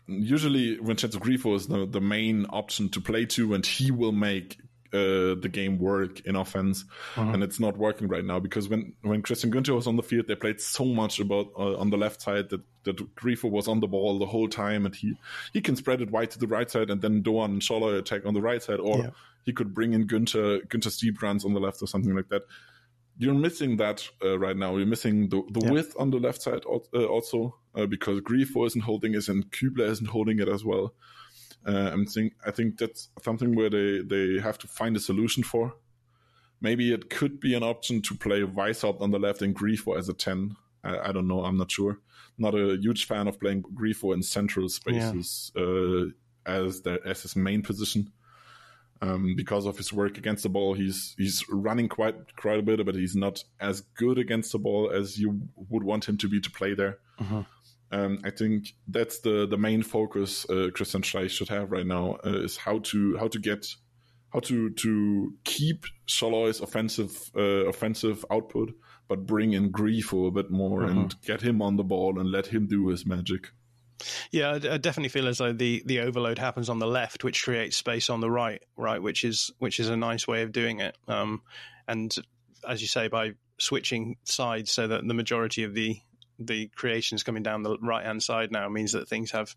Usually, Vincenzo Grifo is the, the main option to play to, and he will make uh, the game work in offense. And it's not working right now because when, when Christian Günter was on the field, they played so much about uh, on the left side that, that Grifo was on the ball the whole time, and he, he can spread it wide to the right side, and then Doan and Sallai attack on the right side, or Yeah. he could bring in Günter Günter steep runs on the left or something like that. You're missing that uh, right now. You're missing the, the Yeah. width on the left side uh, also uh, because Grifo isn't holding it and Kubler isn't holding it as well. Uh, I'm think I think that's something where they, they have to find a solution for. Maybe it could be an option to play Weishaupt on the left and Grifo as a 10. I, I don't know. I'm not sure. Not a huge fan of playing Grifo in central spaces uh, as the, as his main position. Um, because of his work against the ball, he's he's running quite quite a bit, but he's not as good against the ball as you would want him to be to play there. Um, I think that's the the main focus uh, Christian Streich should have right now uh, is how to how to get how to to keep Sallai's offensive uh, offensive output, but bring in Grifo a bit more and get him on the ball and let him do his magic. Yeah, I, I definitely feel as though the, the overload happens on the left, which creates space on the right, right, which is which is a nice way of doing it. Um, and as you say, by switching sides, so that the majority of the the creations coming down the right hand side now means that things have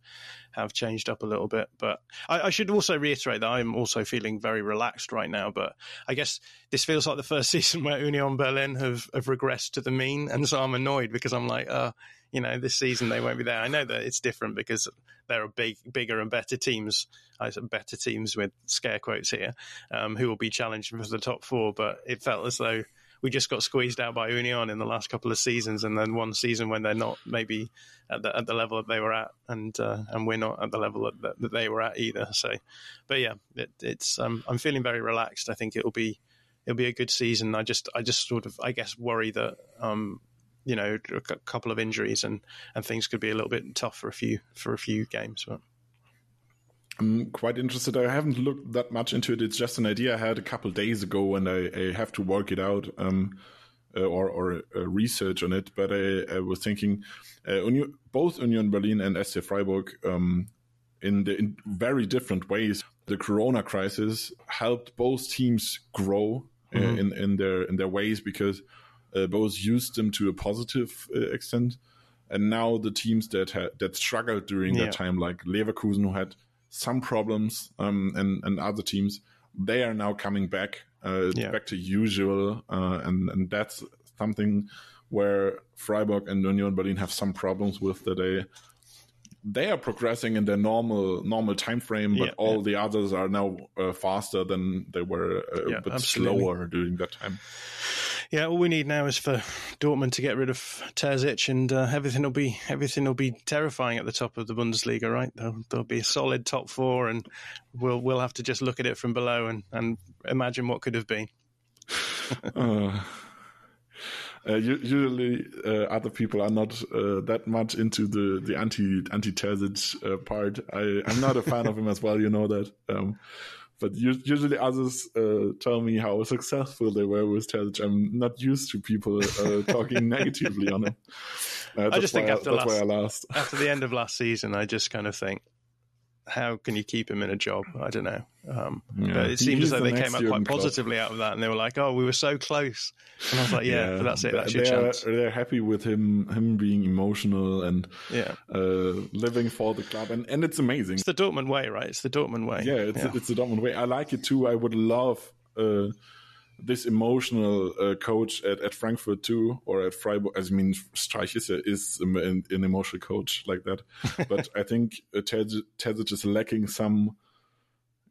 have changed up a little bit. But I, I should also reiterate that I'm also feeling very relaxed right now. But I guess this feels like the first <laughs> season where Union Berlin have, have regressed to the mean, and so I'm annoyed because I'm like, uh, you know, this season they won't be there. I know that it's different because there are big, bigger and better teams. I said better teams with scare quotes here, um, who will be challenging for the top four. But it felt as though we just got squeezed out by Union in the last couple of seasons, and then one season when they're not maybe at the, at the level that they were at, and uh, and we're not at the level that, that they were at either. So, but yeah, it, it's um, I'm feeling very relaxed. I think it'll be it'll be a good season. I just I just sort of I guess worry that um, you know a couple of injuries and and things could be a little bit tough for a few for a few games. But I'm quite interested. I haven't looked that much into it. It's just an idea I had a couple days ago, and I, I have to work it out um, uh, or or uh, research on it. But I, I was thinking, uh, Union, both Union Berlin and SC Freiburg, um, in the in very different ways, the Corona crisis helped both teams grow uh, in in their in their ways because uh, both used them to a positive uh, extent. And now the teams that had that struggled during Yeah. that time, like Leverkusen, who had some problems, um, and and other teams, they are now coming back, uh, Yeah. back to usual, uh, and and that's something where Freiburg and Union Berlin have some problems with that they they are progressing in their normal normal time frame, but Yeah, all the others are now uh, faster than they were uh, Yeah, a bit absolutely. slower during that time. Yeah, all we need now is for Dortmund to get rid of Terzic, and uh, everything will be everything will be terrifying at the top of the Bundesliga. Right? There'll, there'll be a solid top four, and we'll we'll have to just look at it from below and and imagine what could have been. <laughs> Uh, uh, usually uh, other people are not uh, that much into the the anti anti Terzic uh, part. I I'm not a fan of him as well. You know that. Um, but usually others uh, tell me how successful they were with Terzic. I'm not used to people uh, talking negatively on him. I just think after I, last, after the end of last season, I just kind of think how can you keep him in a job? I don't know. Um, yeah. But it seems as though they came up quite positively club. out of that, and they were like, "Oh, we were so close." And I was like, "Yeah, <laughs> yeah but that's it. That's your they're, chance." They're happy with him, him being emotional and yeah, uh, living for the club, and and it's amazing. It's the Dortmund way, right? It's the Dortmund way. Yeah, it's yeah. it's the Dortmund way. I like it too. I would love. Uh, this emotional uh, coach at, at Frankfurt too, or at Freiburg. I mean, Streich is, a, is an, an, emotional coach like that, <laughs> but I think uh, Terzic is lacking some,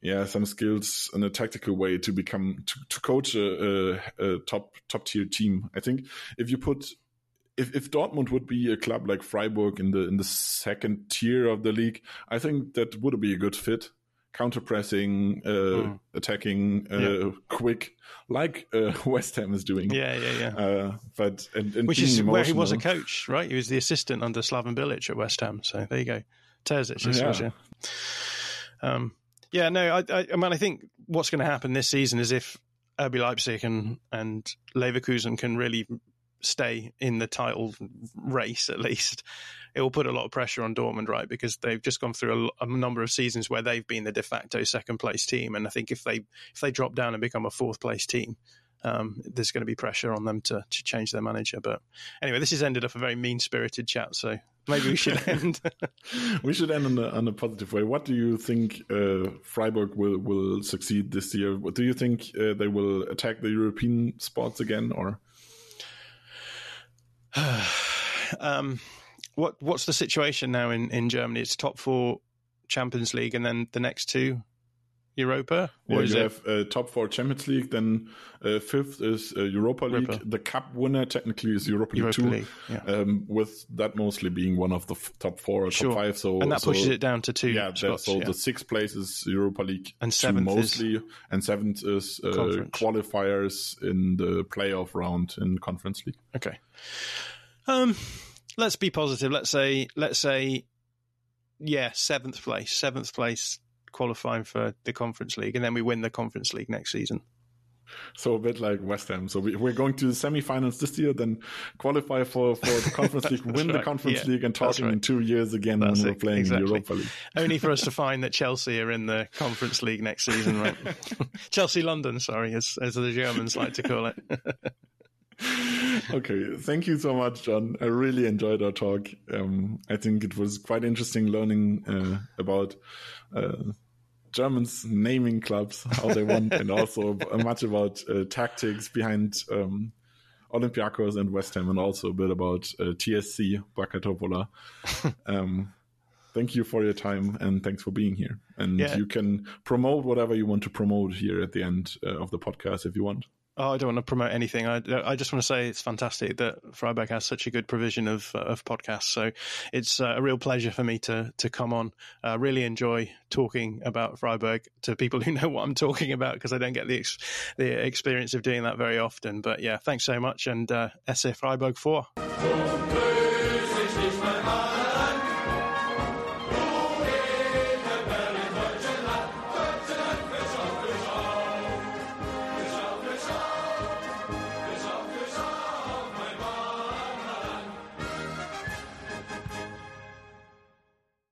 yeah, some skills in a tactical way to become to, to coach a, a, a top top tier team. I think if you put if, if Dortmund would be a club like Freiburg in the in the second tier of the league, I think that would be a good fit counter pressing, uh, mm. attacking, uh, yeah. quick, like uh, <laughs> West Ham is doing. Yeah, yeah, yeah. Uh, but and, and which is emotional. where he was a coach, right? He was the assistant under Slaven Bilic at West Ham. So there you go. Terzic, yeah. Was, yeah. Um, yeah, no, I, I, I mean, I think what's going to happen this season is if RB Leipzig and and Leverkusen can really stay in the title race at least, it will put a lot of pressure on Dortmund, right? Because they've just gone through a, a, number of seasons where they've been the de facto second place team, and I think if they if they drop down and become a fourth place team, um, there's going to be pressure on them to to change their manager. But anyway, this has ended up a very mean spirited chat, so. Maybe we should <laughs> end. <laughs> we should end on a, on a positive way. What do you think uh, Freiburg will, will succeed this year? Do you think uh, they will attack the European spots again, or? <sighs> um, what what's the situation now in, in Germany? It's top four Champions League, and then the next two Europa? Or yeah, is you it... have uh, top four Champions League, then uh, fifth is uh, Europa League. Europa. The cup winner technically is Europa, Europa League 2, yeah. um, with that mostly being one of the f- top four or sure. top five. So And that pushes it down to two Yeah, spots, so yeah. the sixth place is Europa League and seventh mostly, is and seventh is uh, qualifiers in the playoff round in Conference League. Okay. Um, let's be positive. Let's say, let's say, yeah, seventh place, seventh place qualifying for the Conference League, and then we win the Conference League next season. So a bit like West Ham. So we, are going to the semi-finals this year, then qualify for, for the Conference League, <laughs> win right. the Conference yeah, League, and talking right. in two years again that's when we're playing exactly. Europa League. <laughs> Only for us to <laughs> find that Chelsea are in the Conference League next season, right? Chelsea London, sorry, as, as the Germans like to call it. <laughs> okay, thank you so much, Jon. I really enjoyed our talk. Um, I think it was quite interesting learning uh, about uh, Germans naming clubs, how they want, <laughs> and also much about uh, tactics behind um, Olympiacos and West Ham, and also a bit about uh, TSC Wacker Topola. <laughs> um, thank you for your time and thanks for being here. And yeah. you can promote whatever you want to promote here at the end uh, of the podcast if you want. Oh, I don't want to promote anything. I, I just want to say it's fantastic that Freiburg has such a good provision of of podcasts. So it's uh, a real pleasure for me to to come on. I uh, really enjoy talking about Freiburg to people <laughs> who know what I'm talking about because I don't get the ex- the experience of doing that very often. But yeah, thanks so much, and uh, SC Freiburg for.